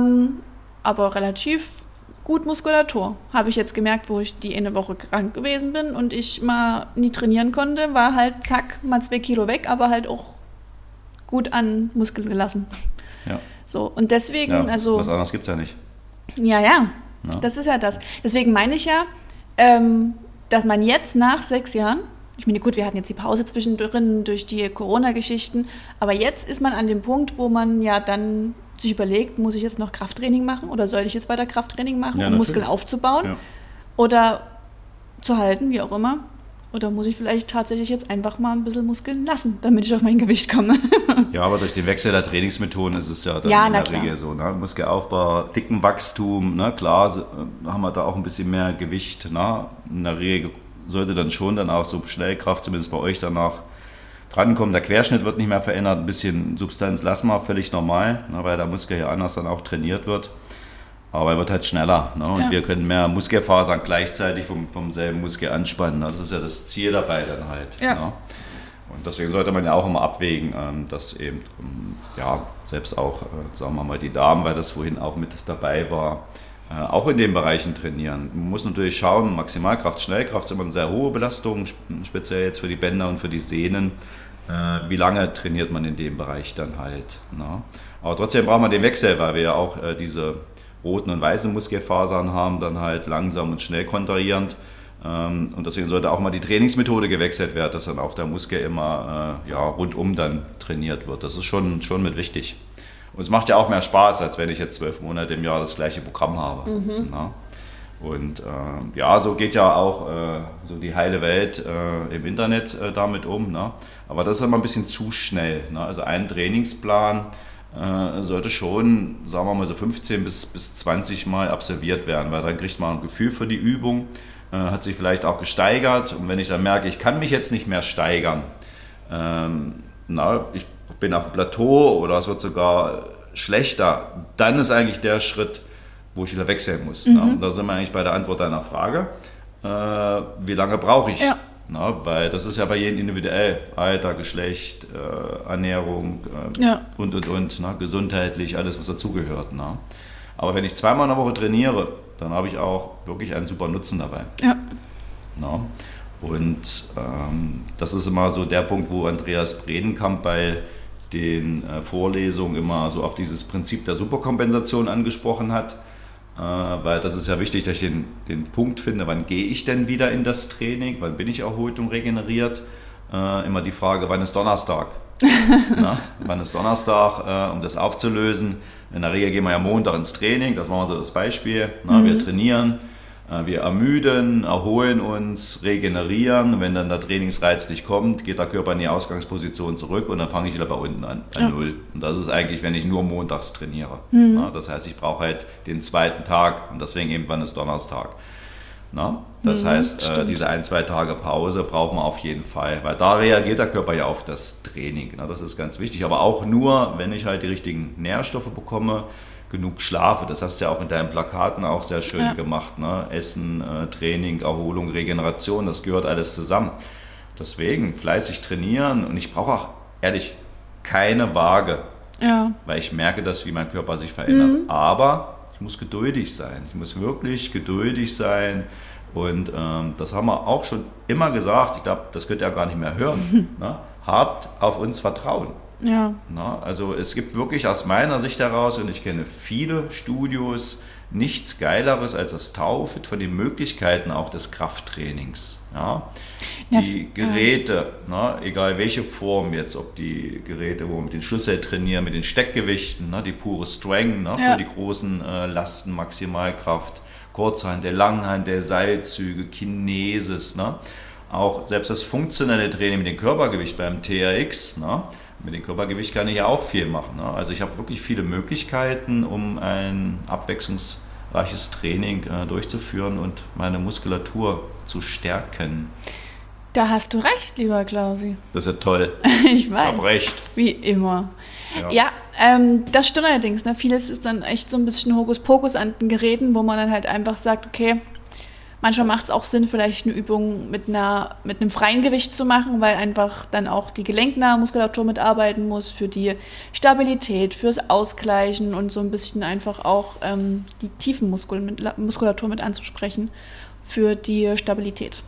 ähm, aber relativ gut Muskulatur. Habe ich jetzt gemerkt, wo ich die eine Woche krank gewesen bin und ich mal nie trainieren konnte, war halt zack, mal zwei Kilo weg, aber halt auch gut an Muskeln gelassen. Ja. So, und deswegen, ja, also. Was anderes gibt es ja nicht. Ja, ja, ja, das ist ja das. Deswegen meine ich ja, ähm, dass man jetzt nach sechs Jahren ich meine, gut, wir hatten jetzt die Pause zwischendrin durch die Corona-Geschichten, aber jetzt ist man an dem Punkt, wo man ja dann sich überlegt, muss ich jetzt noch Krafttraining machen oder soll ich jetzt weiter Krafttraining machen, ja, um Muskeln aufzubauen oder zu halten, wie auch immer. Oder muss ich vielleicht tatsächlich jetzt einfach mal ein bisschen Muskeln lassen, damit ich auf mein Gewicht komme? ja, aber durch den Wechsel der Trainingsmethoden ist es ja dann ja, in der klar. Regel so. Ne? Muskelaufbau, dicken Wachstum, ne? klar haben wir da auch ein bisschen mehr Gewicht. Ne? In der Regel sollte dann schon dann auch so Schnellkraft, zumindest bei euch danach, drankommen. Der Querschnitt wird nicht mehr verändert, ein bisschen Substanz lassen wir, völlig normal, ne, weil der Muskel ja anders dann auch trainiert wird. Aber er wird halt schneller ne? und ja. wir können mehr Muskelfasern gleichzeitig vom, vom selben Muskel anspannen. Ne? Das ist ja das Ziel dabei dann halt. Ja. Ne? Und deswegen sollte man ja auch immer abwägen, ähm, dass eben, ähm, ja, selbst auch, äh, sagen wir mal, die Damen, weil das vorhin auch mit dabei war, äh, auch in den Bereichen trainieren. Man muss natürlich schauen, Maximalkraft, Schnellkraft ist immer eine sehr hohe Belastung, speziell jetzt für die Bänder und für die Sehnen. Äh, wie lange trainiert man in dem Bereich dann halt? Ne? Aber trotzdem braucht man den Wechsel, weil wir ja auch äh, diese roten und weißen Muskelfasern haben, dann halt langsam und schnell kontrahierend. Ähm, und deswegen sollte auch mal die Trainingsmethode gewechselt werden, dass dann auch der Muskel immer äh, ja, rundum dann trainiert wird. Das ist schon, schon mit wichtig. Und es macht ja auch mehr Spaß, als wenn ich jetzt zwölf Monate im Jahr das gleiche Programm habe. Mhm. Und äh, ja, so geht ja auch äh, so die heile Welt äh, im Internet äh, damit um. Ne? Aber das ist immer ein bisschen zu schnell. Ne? Also ein Trainingsplan äh, sollte schon, sagen wir mal so 15 bis, bis 20 Mal absolviert werden, weil dann kriegt man ein Gefühl für die Übung, äh, hat sich vielleicht auch gesteigert. Und wenn ich dann merke, ich kann mich jetzt nicht mehr steigern, ähm, na, ich bin auf dem Plateau oder es wird sogar schlechter, dann ist eigentlich der Schritt, wo ich wieder wechseln muss. Mhm. Und da sind wir eigentlich bei der Antwort deiner Frage. Äh, wie lange brauche ich? Ja. Na, weil das ist ja bei jedem individuell. Alter, Geschlecht, äh, Ernährung äh, ja. und, und, und. Na, gesundheitlich, alles, was dazugehört. Aber wenn ich zweimal in der Woche trainiere, dann habe ich auch wirklich einen super Nutzen dabei. Ja. Na? Und ähm, das ist immer so der Punkt, wo Andreas Bredenkamp bei den äh, Vorlesungen immer so auf dieses Prinzip der Superkompensation angesprochen hat. Äh, weil das ist ja wichtig, dass ich den, den Punkt finde, wann gehe ich denn wieder in das Training, wann bin ich erholt und regeneriert. Äh, immer die Frage, wann ist Donnerstag? Na, wann ist Donnerstag, äh, um das aufzulösen? In der Regel gehen wir ja Montag ins Training, das machen wir so das Beispiel. Na, mhm. Wir trainieren, wir ermüden, erholen uns, regenerieren. Wenn dann der Trainingsreiz nicht kommt, geht der Körper in die Ausgangsposition zurück und dann fange ich wieder bei unten an, an ja. Null. Und das ist eigentlich, wenn ich nur montags trainiere. Mhm. Ja, das heißt, ich brauche halt den zweiten Tag und deswegen eben, wann ist Donnerstag. Na? Das mhm, heißt, äh, diese ein, zwei Tage Pause braucht man auf jeden Fall, weil da reagiert der Körper ja auf das Training. Na? Das ist ganz wichtig, aber auch nur, wenn ich halt die richtigen Nährstoffe bekomme, genug schlafe. Das hast du ja auch in deinen Plakaten auch sehr schön ja. gemacht. Ne? Essen, äh, Training, Erholung, Regeneration, das gehört alles zusammen. Deswegen fleißig trainieren und ich brauche auch ehrlich keine Waage, ja. weil ich merke das, wie mein Körper sich verändert. Mhm. Aber ich muss geduldig sein. Ich muss wirklich geduldig sein. Und ähm, das haben wir auch schon immer gesagt. Ich glaube, das könnt ihr ja gar nicht mehr hören. ne? Habt auf uns Vertrauen. Ja. Na, also es gibt wirklich aus meiner Sicht heraus, und ich kenne viele Studios, nichts Geileres als das Taufit von den Möglichkeiten auch des Krafttrainings. Ja. Die ja, Geräte, na, egal welche Form jetzt, ob die Geräte, wo wir mit den Schlüssel trainieren, mit den Steckgewichten, na, die pure Strength ja. für die großen äh, Lasten, Maximalkraft, Kurzhand, der Langhand, der Seilzüge, Kinesis, na, auch selbst das funktionelle Training mit dem Körpergewicht beim TRX, mit dem Körpergewicht kann ich ja auch viel machen. Ne? Also ich habe wirklich viele Möglichkeiten, um ein abwechslungsreiches Training äh, durchzuführen und meine Muskulatur zu stärken. Da hast du recht, lieber Klausi. Das ist ja toll. ich weiß. Ich habe recht. Wie immer. Ja, ja ähm, das stimmt allerdings. Ne? Vieles ist dann echt so ein bisschen Hokuspokus an den Geräten, wo man dann halt einfach sagt, okay, Manchmal macht es auch Sinn, vielleicht eine Übung mit, einer, mit einem freien Gewicht zu machen, weil einfach dann auch die gelenknahe Muskulatur mitarbeiten muss für die Stabilität, fürs Ausgleichen und so ein bisschen einfach auch ähm, die tiefen Muskulatur mit anzusprechen für die Stabilität.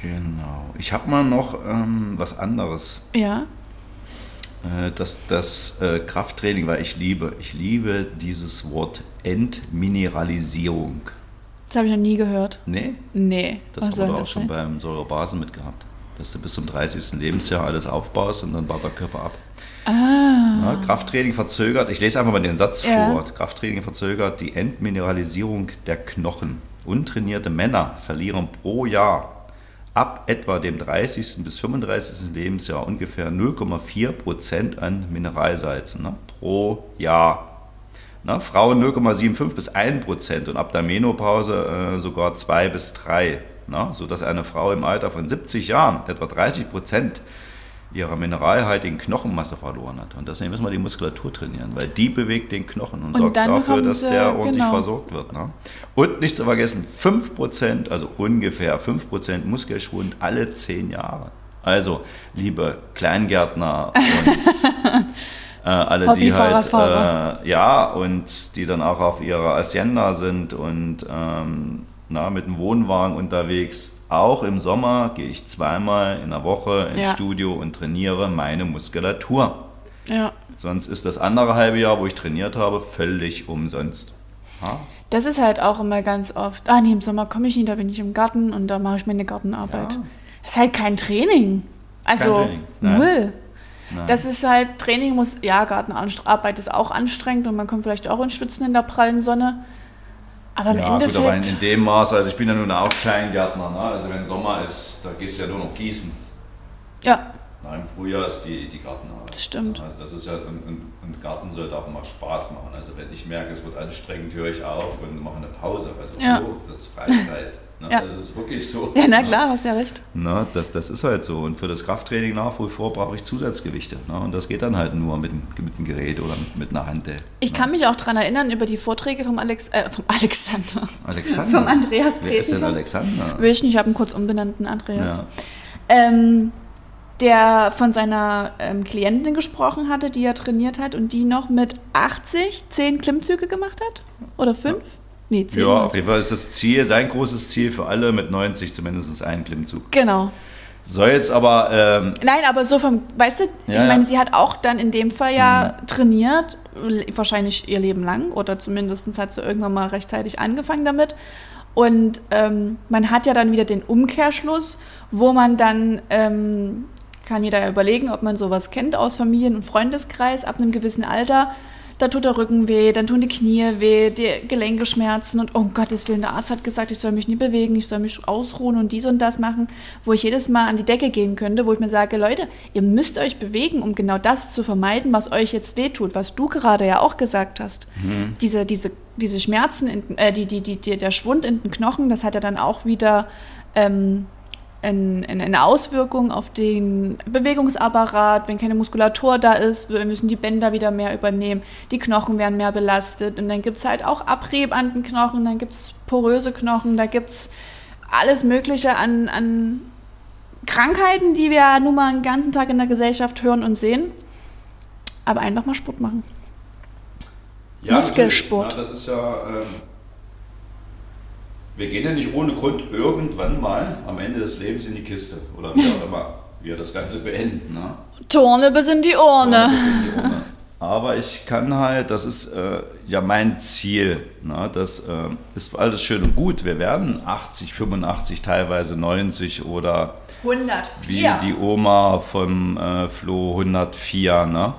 Genau. Ich habe mal noch ähm, was anderes. Ja. Äh, das, das äh, Krafttraining, weil ich liebe, ich liebe dieses Wort Entmineralisierung. Das habe ich noch nie gehört. Nee? Nee. Das Was wurde auch das schon sein? beim Säurebasen mitgehabt. Dass du bis zum 30. Lebensjahr alles aufbaust und dann baut der Körper ab. Ah. Ja, Krafttraining verzögert, ich lese einfach mal den Satz ja. vor. Krafttraining verzögert die Entmineralisierung der Knochen. Untrainierte Männer verlieren pro Jahr ab etwa dem 30. bis 35. Lebensjahr ungefähr 0,4 Prozent an Mineralsalzen ne, pro Jahr. Na, Frauen 0,75 bis 1 Prozent und ab der Menopause äh, sogar 2 bis 3. Na, sodass eine Frau im Alter von 70 Jahren etwa 30 Prozent ihrer mineralhaltigen Knochenmasse verloren hat. Und deswegen müssen wir die Muskulatur trainieren, weil die bewegt den Knochen und, und sorgt dafür, dass der ordentlich genau. versorgt wird. Ne? Und nicht zu vergessen, 5%, also ungefähr 5% Muskelschwund alle 10 Jahre. Also, liebe Kleingärtner und Äh, alle, die halt, äh, ja, und die dann auch auf ihrer Hacienda sind und ähm, na, mit dem Wohnwagen unterwegs. Auch im Sommer gehe ich zweimal in der Woche ins ja. Studio und trainiere meine Muskulatur. Ja. Sonst ist das andere halbe Jahr, wo ich trainiert habe, völlig umsonst. Ha? Das ist halt auch immer ganz oft, ah nee, im Sommer komme ich nicht, da bin ich im Garten und da mache ich meine Gartenarbeit. Ja. Das ist halt kein Training. Also kein Training. null. Nein. Das ist halt, Training muss, ja, Gartenarbeit ist auch anstrengend und man kommt vielleicht auch in Schwitzen in der prallen Sonne. Aber im ja, Endeffekt. Gut, aber in, in, dem Maß, also ich bin ja nun auch Kleingärtner, ne? also wenn Sommer ist, da gehst du ja nur noch gießen. Ja. Na, Im Frühjahr ist die, die Gartenarbeit. Das stimmt. Also das ist ja, ein, ein Garten sollte auch immer Spaß machen. Also wenn ich merke, es wird anstrengend, höre ich auf und mache eine Pause. Also ja. so, das ist Freizeit. Ne? Ja. Das ist wirklich so. Ja, na klar, hast ja recht. Na, das, das ist halt so. Und für das Krafttraining nach wie vor brauche ich Zusatzgewichte. Ne? Und das geht dann halt nur mit, mit einem Gerät oder mit, einer Hand. Ich ne? kann mich auch daran erinnern, über die Vorträge vom, Alex, äh, vom Alexander. Alexander? vom Andreas. Wer ist denn Alexander? Will ich nicht, ich habe einen kurz umbenannten Andreas. Ja. Ähm, der von seiner ähm, Klientin gesprochen hatte, die er trainiert hat und die noch mit 80 10 Klimmzüge gemacht hat? Oder 5? Ja. Nee, 10. Ja, auf jeden Fall ist das Ziel, sein großes Ziel für alle mit 90 zumindest einen Klimmzug. Genau. Soll jetzt aber. Ähm, Nein, aber so vom, weißt du, ja, ich meine, sie hat auch dann in dem Fall ja mhm. trainiert, wahrscheinlich ihr Leben lang oder zumindest hat sie irgendwann mal rechtzeitig angefangen damit. Und ähm, man hat ja dann wieder den Umkehrschluss, wo man dann, ähm, kann jeder ja überlegen, ob man sowas kennt aus Familien- und Freundeskreis ab einem gewissen Alter, da tut der Rücken weh, dann tun die Knie weh, die Gelenke schmerzen und oh Gottes Willen, der Arzt hat gesagt, ich soll mich nie bewegen, ich soll mich ausruhen und dies und das machen, wo ich jedes Mal an die Decke gehen könnte, wo ich mir sage, Leute, ihr müsst euch bewegen, um genau das zu vermeiden, was euch jetzt wehtut, was du gerade ja auch gesagt hast. Mhm. Diese, diese, diese Schmerzen, in, äh, die, die, die, der Schwund in den Knochen, das hat er dann auch wieder ähm, eine Auswirkung auf den Bewegungsapparat, wenn keine Muskulatur da ist, müssen die Bänder wieder mehr übernehmen, die Knochen werden mehr belastet und dann gibt es halt auch Abrieb an den Knochen, dann gibt es poröse Knochen, da gibt es alles Mögliche an, an Krankheiten, die wir nun mal den ganzen Tag in der Gesellschaft hören und sehen. Aber einfach mal Sport machen. Ja, Muskelsport. Ja, das ist ja... Wir gehen ja nicht ohne Grund irgendwann mal am Ende des Lebens in die Kiste oder wie auch immer wir das Ganze beenden. Ne? Turne bis in die Urne. Aber ich kann halt, das ist äh, ja mein Ziel. Ne? Das äh, ist alles schön und gut. Wir werden 80, 85, teilweise 90 oder 104. wie die Oma vom äh, Flo 104. Ne?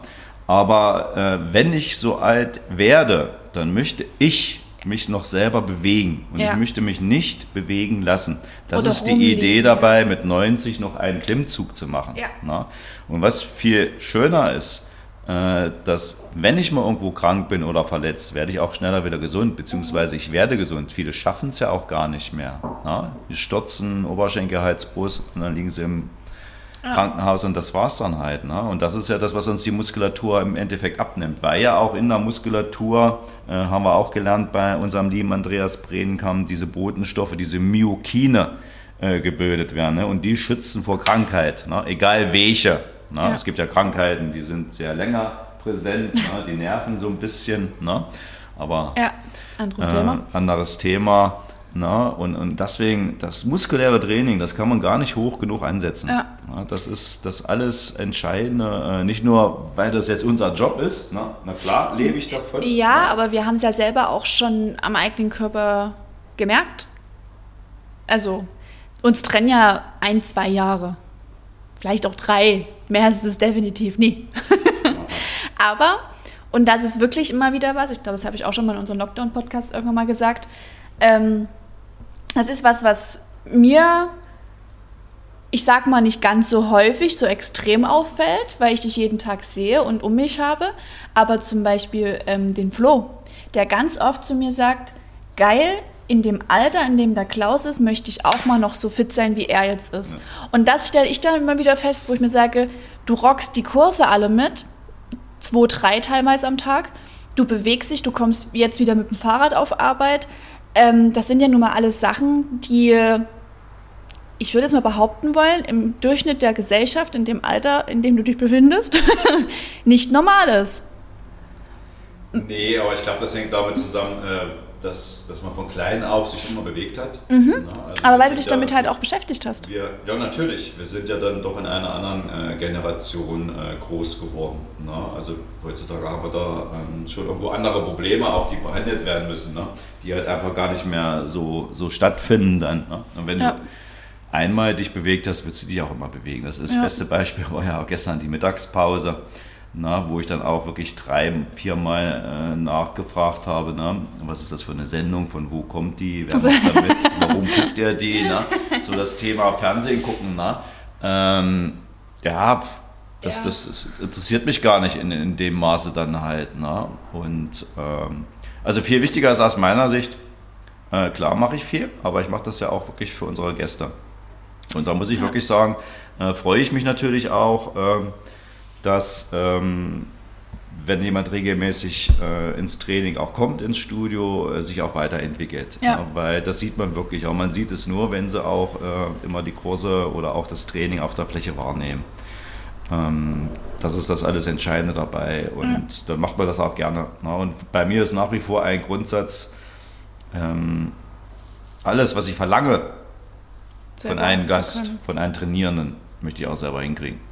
Aber äh, wenn ich so alt werde, dann möchte ich mich noch selber bewegen und ja. ich möchte mich nicht bewegen lassen. Das Oder ist die rumlegen, Idee dabei, ja. mit 90 noch einen Klimmzug zu machen. Ja. Na? Und was viel schöner ist, äh, dass wenn ich mal irgendwo krank bin oder verletzt, werde ich auch schneller wieder gesund, beziehungsweise ich werde gesund. Viele schaffen es ja auch gar nicht mehr. Na? Die stürzen, Oberschenkelhalsbrust und dann liegen sie im ja. Krankenhaus und das war es dann halt. Ne? Und das ist ja das, was uns die Muskulatur im Endeffekt abnimmt. Weil ja auch in der Muskulatur, äh, haben wir auch gelernt bei unserem lieben Andreas Bredenkamp, diese Botenstoffe, diese Myokine äh, gebildet werden. Ne? Und die schützen vor Krankheit, ne? egal welche. Ne? Ja. Es gibt ja Krankheiten, die sind sehr länger präsent, ne? die nerven so ein bisschen. Ne? Aber ja, anderes äh, Thema. Anderes Thema. Na, und, und deswegen, das muskuläre Training, das kann man gar nicht hoch genug ansetzen. Ja. Na, das ist das alles Entscheidende, äh, nicht nur, weil das jetzt unser Job ist, na, na klar, lebe ich davon. Ja, ja, aber wir haben es ja selber auch schon am eigenen Körper gemerkt. Also, uns trennen ja ein, zwei Jahre. Vielleicht auch drei. Mehr ist es definitiv nie. aber, und das ist wirklich immer wieder was, ich glaube, das habe ich auch schon mal in unserem Lockdown-Podcast irgendwann mal gesagt, ähm, das ist was, was mir, ich sag mal, nicht ganz so häufig, so extrem auffällt, weil ich dich jeden Tag sehe und um mich habe. Aber zum Beispiel ähm, den Flo, der ganz oft zu mir sagt, geil, in dem Alter, in dem der Klaus ist, möchte ich auch mal noch so fit sein, wie er jetzt ist. Ja. Und das stelle ich dann immer wieder fest, wo ich mir sage, du rockst die Kurse alle mit, zwei, drei teilweise am Tag, du bewegst dich, du kommst jetzt wieder mit dem Fahrrad auf Arbeit, ähm, das sind ja nun mal alles Sachen, die, ich würde jetzt mal behaupten wollen, im Durchschnitt der Gesellschaft, in dem Alter, in dem du dich befindest, nicht normal ist. Nee, aber ich glaube, das hängt damit zusammen, äh, dass, dass man von klein auf sich immer bewegt hat. Mhm. Na, also Aber weil du dich ja, damit halt auch beschäftigt hast. Wir, ja, natürlich. Wir sind ja dann doch in einer anderen äh, Generation äh, groß geworden. Na? Also heutzutage haben wir da ähm, schon irgendwo andere Probleme, auch die behandelt werden müssen, ne? die halt einfach gar nicht mehr so, so stattfinden dann. Und wenn ja. du einmal dich bewegt hast, willst du dich auch immer bewegen. Das, ist das beste Beispiel war ja auch gestern die Mittagspause na, wo ich dann auch wirklich drei, viermal äh, nachgefragt habe, na, was ist das für eine Sendung, von wo kommt die, wer macht damit, warum guckt ihr die, na? so das Thema Fernsehen gucken. Na? Ähm, ja, das, ja. Das, das, interessiert mich gar nicht in, in dem Maße dann halt. Na? Und ähm, also viel wichtiger ist aus meiner Sicht, äh, klar mache ich viel, aber ich mache das ja auch wirklich für unsere Gäste. Und da muss ich ja. wirklich sagen, äh, freue ich mich natürlich auch. Dass ähm, wenn jemand regelmäßig äh, ins Training auch kommt, ins Studio, äh, sich auch weiterentwickelt. Ja. Ja, weil das sieht man wirklich auch. Man sieht es nur, wenn sie auch äh, immer die Kurse oder auch das Training auf der Fläche wahrnehmen. Ähm, das ist das alles Entscheidende dabei und ja. dann macht man das auch gerne. Ne? Und bei mir ist nach wie vor ein Grundsatz, ähm, alles, was ich verlange Sehr von einem Gast, von einem Trainierenden, möchte ich auch selber hinkriegen.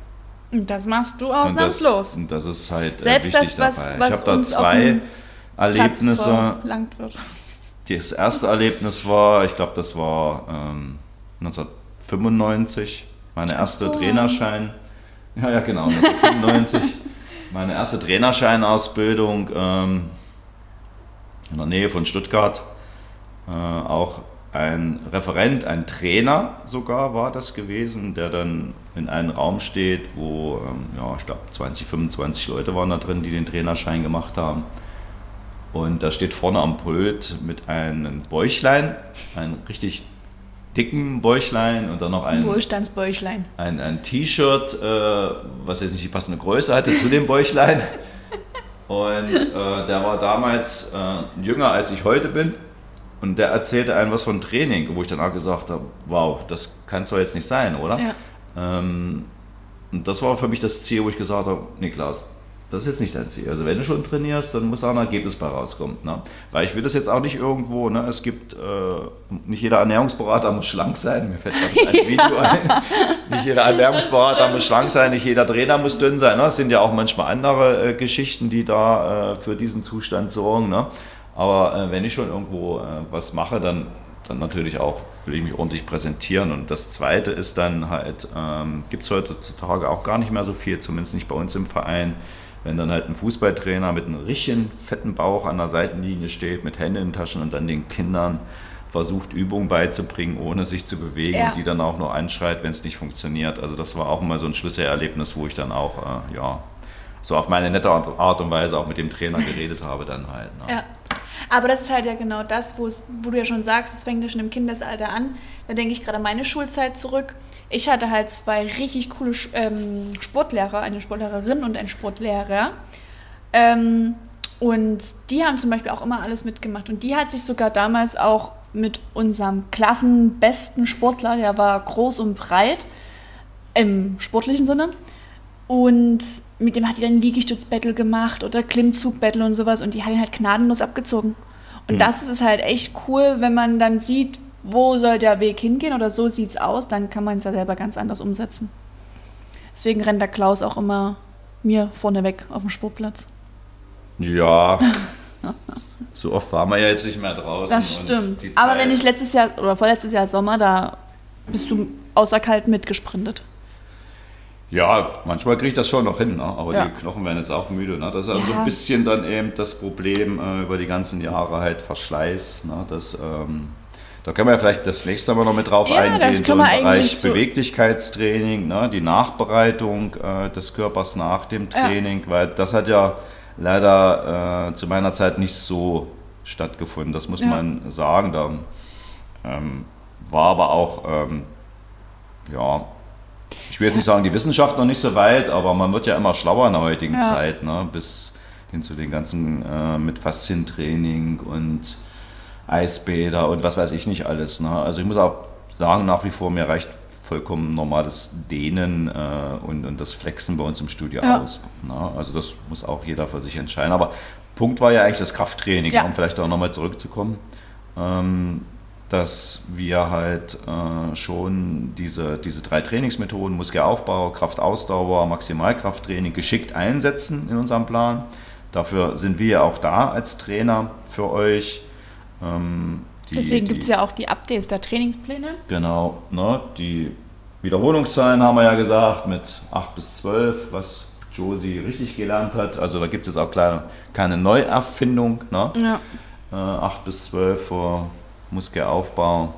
Das machst du ausnahmslos. Und das, und das ist halt äh, Selbst wichtig das, was, dabei. Was ich habe da zwei Erlebnisse. Wird. Das erste Erlebnis war, ich glaube, das war ähm, 1995, meine erste oh. Trainerschein. Ja, ja, genau, 1995. meine erste Trainerscheinausbildung ähm, in der Nähe von Stuttgart. Äh, auch ein Referent, ein Trainer sogar war das gewesen, der dann in einem Raum steht, wo, ähm, ja, ich glaube 20, 25 Leute waren da drin, die den Trainerschein gemacht haben. Und da steht vorne am Pult mit einem Bäuchlein, einem richtig dicken Bäuchlein und dann noch ein Wohlstandsbäuchlein. Ein, ein T-Shirt, äh, was jetzt nicht die passende Größe hatte zu dem Bäuchlein. Und äh, der war damals äh, jünger als ich heute bin. Und der erzählte einem was von Training, wo ich dann auch gesagt habe, wow, das kann es doch jetzt nicht sein, oder? Ja. Ähm, und das war für mich das Ziel, wo ich gesagt habe, Niklas, das ist jetzt nicht dein Ziel. Also wenn du schon trainierst, dann muss auch ein Ergebnis bei rauskommen. Ne? Weil ich will das jetzt auch nicht irgendwo, ne? es gibt, äh, nicht jeder Ernährungsberater muss schlank sein, mir fällt gerade ein Video ein. Nicht jeder Ernährungsberater muss schlank sein, nicht jeder Trainer muss dünn sein. Ne? Es sind ja auch manchmal andere äh, Geschichten, die da äh, für diesen Zustand sorgen. Ne? Aber äh, wenn ich schon irgendwo äh, was mache, dann, dann natürlich auch will ich mich ordentlich präsentieren. Und das Zweite ist dann halt, ähm, gibt es heutzutage auch gar nicht mehr so viel, zumindest nicht bei uns im Verein. Wenn dann halt ein Fußballtrainer mit einem richtigen fetten Bauch an der Seitenlinie steht, mit Händen in den Taschen und dann den Kindern versucht, Übungen beizubringen, ohne sich zu bewegen ja. und die dann auch nur anschreit, wenn es nicht funktioniert. Also das war auch immer so ein Schlüsselerlebnis, wo ich dann auch, äh, ja, so auf meine nette Art und Weise auch mit dem Trainer geredet habe dann halt. Ne? Ja. Aber das ist halt ja genau das, wo du ja schon sagst, es fängt ja schon im Kindesalter an. Da denke ich gerade an meine Schulzeit zurück. Ich hatte halt zwei richtig coole ähm, Sportlehrer, eine Sportlehrerin und ein Sportlehrer. Ähm, und die haben zum Beispiel auch immer alles mitgemacht. Und die hat sich sogar damals auch mit unserem klassenbesten Sportler, der war groß und breit, im sportlichen Sinne. Und mit dem hat die dann Liegestütz-Battle gemacht oder Klimmzug-Battle und sowas und die hat ihn halt gnadenlos abgezogen. Und mhm. das ist halt echt cool, wenn man dann sieht, wo soll der Weg hingehen oder so sieht es aus, dann kann man es ja selber ganz anders umsetzen. Deswegen rennt der Klaus auch immer mir vorneweg auf dem Sportplatz. Ja. so oft waren wir ja jetzt nicht mehr draußen. Das stimmt. Aber wenn ich letztes Jahr oder vorletztes Jahr Sommer, da bist du außer kalt mitgesprintet. Ja, manchmal kriege ich das schon noch hin, ne? aber ja. die Knochen werden jetzt auch müde. Ne? Das ist also ja. so ein bisschen dann eben das Problem äh, über die ganzen Jahre halt Verschleiß. Ne? Das, ähm, da können wir ja vielleicht das nächste Mal noch mit drauf ja, eingehen, so im Bereich so Beweglichkeitstraining, ne? die Nachbereitung äh, des Körpers nach dem Training, weil das hat ja leider äh, zu meiner Zeit nicht so stattgefunden, das muss man sagen. Da ähm, war aber auch, ähm, ja, ich will jetzt nicht sagen, die Wissenschaft noch nicht so weit, aber man wird ja immer schlauer in der heutigen ja. Zeit, ne? bis hin zu den ganzen äh, mit Faszientraining und Eisbäder und was weiß ich nicht alles. Ne? Also ich muss auch sagen, nach wie vor, mir reicht vollkommen normales Dehnen äh, und, und das Flexen bei uns im Studio ja. aus. Ne? Also das muss auch jeder für sich entscheiden. Aber Punkt war ja eigentlich das Krafttraining, Ja. um vielleicht auch nochmal zurückzukommen, ähm, dass wir halt äh, schon diese, diese drei Trainingsmethoden, Muskelaufbau, Kraftausdauer, Maximalkrafttraining geschickt einsetzen in unserem Plan. Dafür sind wir ja auch da als Trainer für euch. Ähm, die- Deswegen gibt es ja auch die Updates der Trainingspläne. Genau, ne, die Wiederholungszahlen haben wir ja gesagt mit 8 bis 12, was Josie richtig gelernt hat. Also da gibt es jetzt auch kleine, keine Neuerfindung. Ne? Ja. Äh, 8 bis 12 für Muskelaufbau.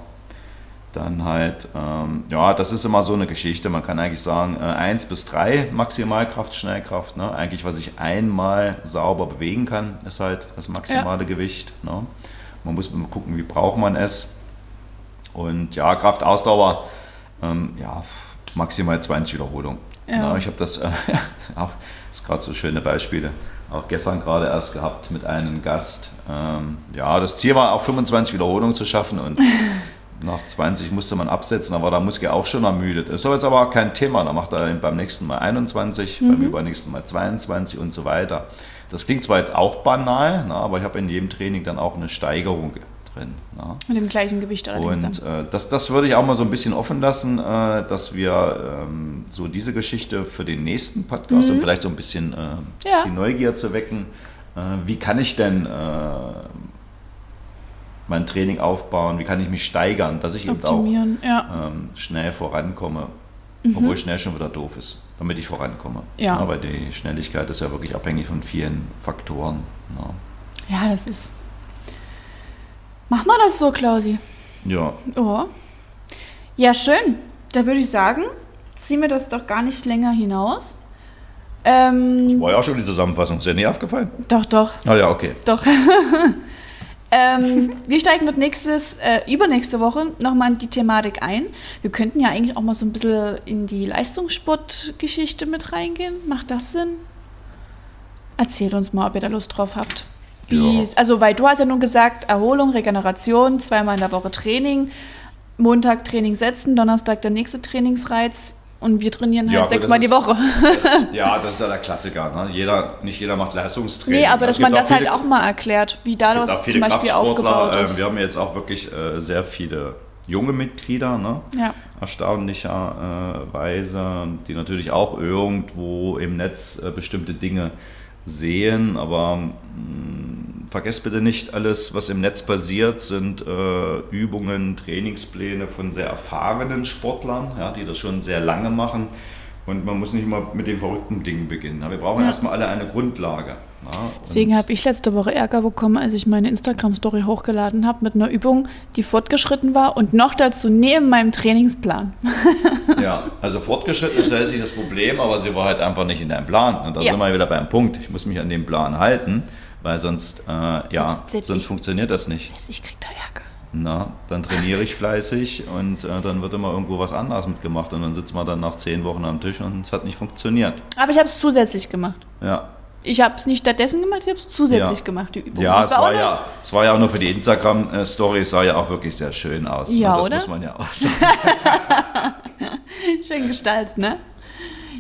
Dann halt, ähm, ja, das ist immer so eine Geschichte. Man kann eigentlich sagen, äh, 1 bis 3 Maximalkraft, Schnellkraft. Ne? Eigentlich, was ich einmal sauber bewegen kann, ist halt das maximale Gewicht. Ne? Man muss mal gucken, wie braucht man es. Und ja, Kraftausdauer, ähm, ja, maximal 20 Wiederholungen. Ja. Ja. ich habe das äh, auch, das ist gerade so schöne Beispiele, auch gestern gerade erst gehabt mit einem Gast. Ähm, ja, das Ziel war auch 25 Wiederholungen zu schaffen und nach 20 musste man absetzen, aber da Muskel auch schon ermüdet. Ist aber jetzt aber auch kein Thema, da macht er beim nächsten Mal 21, beim übernächsten Mal 22 und so weiter. Das klingt zwar jetzt auch banal, na, aber ich habe in jedem Training dann auch eine Steigerung drin. Na. Mit dem gleichen Gewicht allerdings Und äh, das, das würde ich auch mal so ein bisschen offen lassen, äh, dass wir ähm, so diese Geschichte für den nächsten Podcast und vielleicht so ein bisschen äh, Mhm. Ja. die Neugier zu wecken. Äh, wie kann ich denn äh, mein Training aufbauen? Wie kann ich mich steigern, dass ich eben auch Optimieren, ja. ähm, schnell vorankomme, obwohl schnell schon wieder doof ist, damit ich vorankomme. Mhm. Ja. weil die Schnelligkeit ist ja wirklich abhängig von vielen Faktoren. Ja, das ist. Mach mal das so, Klausi. ja. Oh. Ja, schön. Da würde ich sagen, ziehen wir das doch gar nicht länger hinaus. Ähm, War ja auch schon die Zusammenfassung. Ist dir nie aufgefallen? doch, doch, Ah ja, okay. doch. ähm, wir steigen dort nächstes, äh, übernächste Woche nochmal in die Thematik ein. Wir könnten ja eigentlich auch mal so ein bisschen in die Leistungssportgeschichte mit reingehen. Macht das Sinn? Erzählt uns mal, ob ihr da Lust drauf habt. Wie, Ja. Also, weil du hast ja nun gesagt, Erholung, Regeneration, zweimal in der Woche Training, Montag Training setzen, Donnerstag der nächste Trainingsreiz und wir trainieren Ja, halt aber sechsmal das die Woche. Ja, das ist ja der Klassiker. Ne? Jeder, nicht jeder macht Leistungstraining. Nee, aber dass man das viele- halt auch mal erklärt, wie da das zum Beispiel aufgebaut ähm, ist. Wir haben jetzt auch wirklich äh, sehr viele junge Mitglieder, ne? Ja. erstaunlicherweise, die natürlich auch irgendwo im Netz äh, bestimmte Dinge sehen, aber mh, vergesst bitte nicht, alles, was im Netz passiert, sind äh, Übungen, Trainingspläne von sehr erfahrenen Sportlern, ja, die das schon sehr lange machen. Und man muss nicht mal mit den verrückten Dingen beginnen. Ja, Wir brauchen Ja. erstmal alle eine Grundlage. Ja, und- Deswegen habe ich letzte Woche Ärger bekommen, als ich meine Instagram-Story hochgeladen habe mit einer Übung, die fortgeschritten war und noch dazu neben meinem Trainingsplan. Ja, also fortgeschritten ist letztlich das Problem, aber sie war halt einfach nicht in deinem Plan. Und da Ja. sind wir wieder beim Punkt. Ich muss mich an den Plan halten, weil sonst, äh, ja, selbst sonst ich- funktioniert das nicht. Selbst ich krieg da Ärger. Na, dann trainiere ich fleißig und äh, dann wird immer irgendwo was anderes mitgemacht und dann sitzt man dann nach zehn Wochen am Tisch und es hat nicht funktioniert. Aber ich habe es zusätzlich gemacht. Ja, Ich habe es nicht stattdessen gemacht, ich habe es zusätzlich Ja. gemacht, die Übung. ja, es war noch- ja, es war ja auch nur für die Instagram-Story, es sah ja auch wirklich sehr schön aus. Ja, ne? das oder? muss man ja auch sagen. schön gestaltet, ne?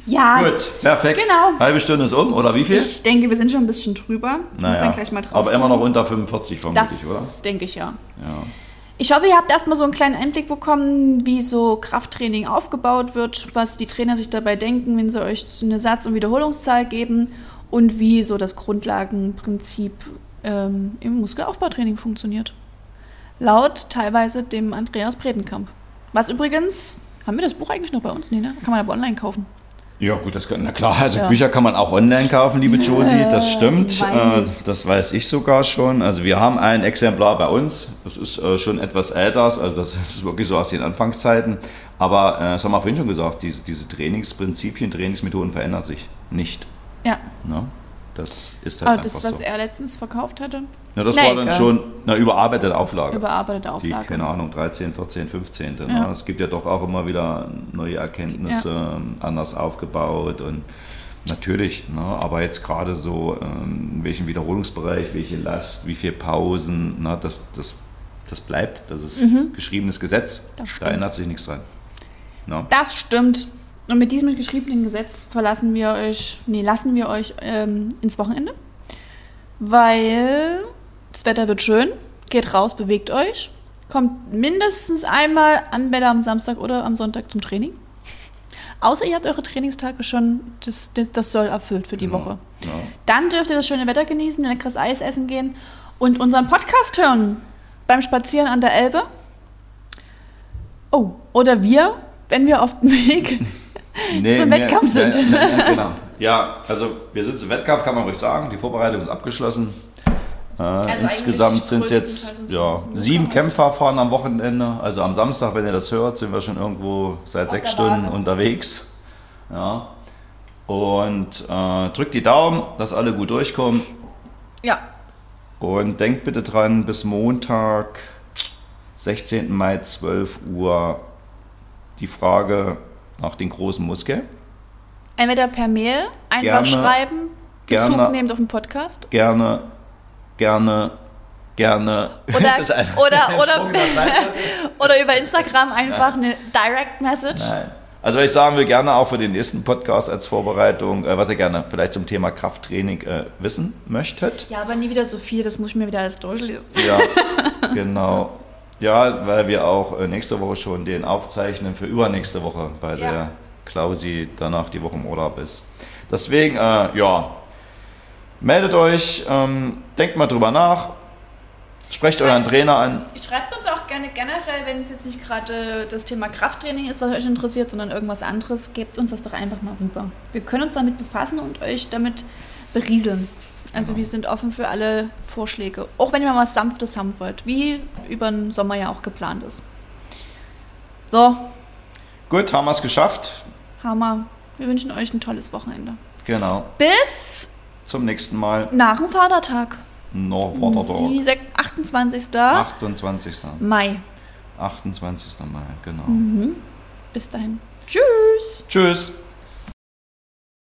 Ja, Gut, perfekt. Genau. Halbe Stunde ist um, oder wie viel? ich denke, wir sind schon ein bisschen drüber. Naja, aber immer noch unter 45 vermutlich, oder? Das denke ich ja. Ja. Ich hoffe, ihr habt erstmal so einen kleinen Einblick bekommen, wie so Krafttraining aufgebaut wird, was die Trainer sich dabei denken, wenn sie euch eine Satz- und Wiederholungszahl geben und wie so das Grundlagenprinzip ähm, im Muskelaufbautraining funktioniert. Laut teilweise dem Andreas Bredenkamp. Was übrigens, haben wir das Buch eigentlich noch bei uns? Nee, ne? Kann man aber online kaufen. Ja, gut, das kann, na klar, also Ja. Bücher kann man auch online kaufen, liebe Josie, das stimmt. Äh, das weiß ich sogar schon. Also wir haben ein Exemplar bei uns, das ist äh, schon etwas älter, also das ist wirklich so aus den Anfangszeiten. Aber äh, das haben wir vorhin schon gesagt, diese, diese Trainingsprinzipien, Trainingsmethoden verändern sich nicht. Ja, Ne? Das ist halt aber einfach das, was so. er letztens verkauft hatte, Ja, das Na, war dann egal. schon eine überarbeitete Auflage. überarbeitete Die, Auflage. keine Ahnung, 13, 14, 15. Ja. Ne? Es gibt ja doch auch immer wieder neue Erkenntnisse, ähm, anders aufgebaut und natürlich, ne? aber jetzt gerade so, ähm, in welchem Wiederholungsbereich, welche Last, wie viele Pausen, ne? das, das, das bleibt, das ist geschriebenes Gesetz, Das da ändert sich nichts dran. Ne? Das stimmt. Und mit diesem geschriebenen Gesetz verlassen wir euch, nee, lassen wir euch ähm, ins Wochenende. weil das Wetter wird schön. Geht raus, bewegt euch. Kommt mindestens einmal entweder am Samstag oder am Sonntag zum Training. Außer ihr habt eure Trainingstage schon das, das, Soll erfüllt für die Ja, Woche. ja. Dann dürft ihr das schöne Wetter genießen, leckeres Eis essen gehen und unseren Podcast hören beim Spazieren an der Elbe. Oh, oder wir, wenn wir auf dem Weg Nee, zum nee, Wettkampf ja, sind. Ja, ja, genau. ja, also wir sind zum Wettkampf, kann man ruhig sagen. Die Vorbereitung ist abgeschlossen. Äh, insgesamt eigentlich sind es jetzt ja, sieben. Kämpfer fahren am Wochenende. Also am Samstag, wenn ihr das hört, sind wir schon irgendwo seit sechs der Stunden unterwegs. Ja. Und äh, drückt die Daumen, dass alle gut durchkommen. Ja, Und denkt bitte dran, bis Montag, 16. Mai, 12 Uhr, die Frage nach den großen Muskel. entweder per Mail einfach Gerne, schreiben, Bezug gerne. nehmend auf den Podcast. Gerne, gerne, gerne. Oder- oder- oder-. Oder über Instagram einfach eine Direct Message. Nein. Also ich sagen will gerne auch für den nächsten Podcast als Vorbereitung, äh, was ihr gerne vielleicht zum Thema Krafttraining äh, wissen möchtet. Ja, aber nie wieder so viel, das muss ich mir wieder alles durchlesen. Ja, genau. Ja, weil wir auch äh, nächste Woche schon den aufzeichnen für übernächste Woche, weil Ja. der Klausi danach die Woche im Urlaub ist. Deswegen, äh, ja, meldet euch, ähm, denkt mal drüber nach, sprecht euren Trainer an. Schreibt uns auch gerne generell, wenn es jetzt nicht gerade das Thema Krafttraining ist, was euch interessiert, sondern irgendwas anderes, gebt uns das doch einfach mal rüber. Wir können uns damit befassen und euch damit berieseln. Also Genau. wir sind offen für alle Vorschläge. Auch wenn ihr mal was Sanftes haben wollt, wie über den Sommer ja auch geplant ist. So, Gut, haben wir es geschafft. Hammer. Wir wünschen euch ein tolles Wochenende. Genau. Bis Zum nächsten Mal. nach dem Vatertag. Norwatertag. Sie- sech- 28. 28. Mai. 28. Mai, genau. Bis dahin. Tschüss. Tschüss.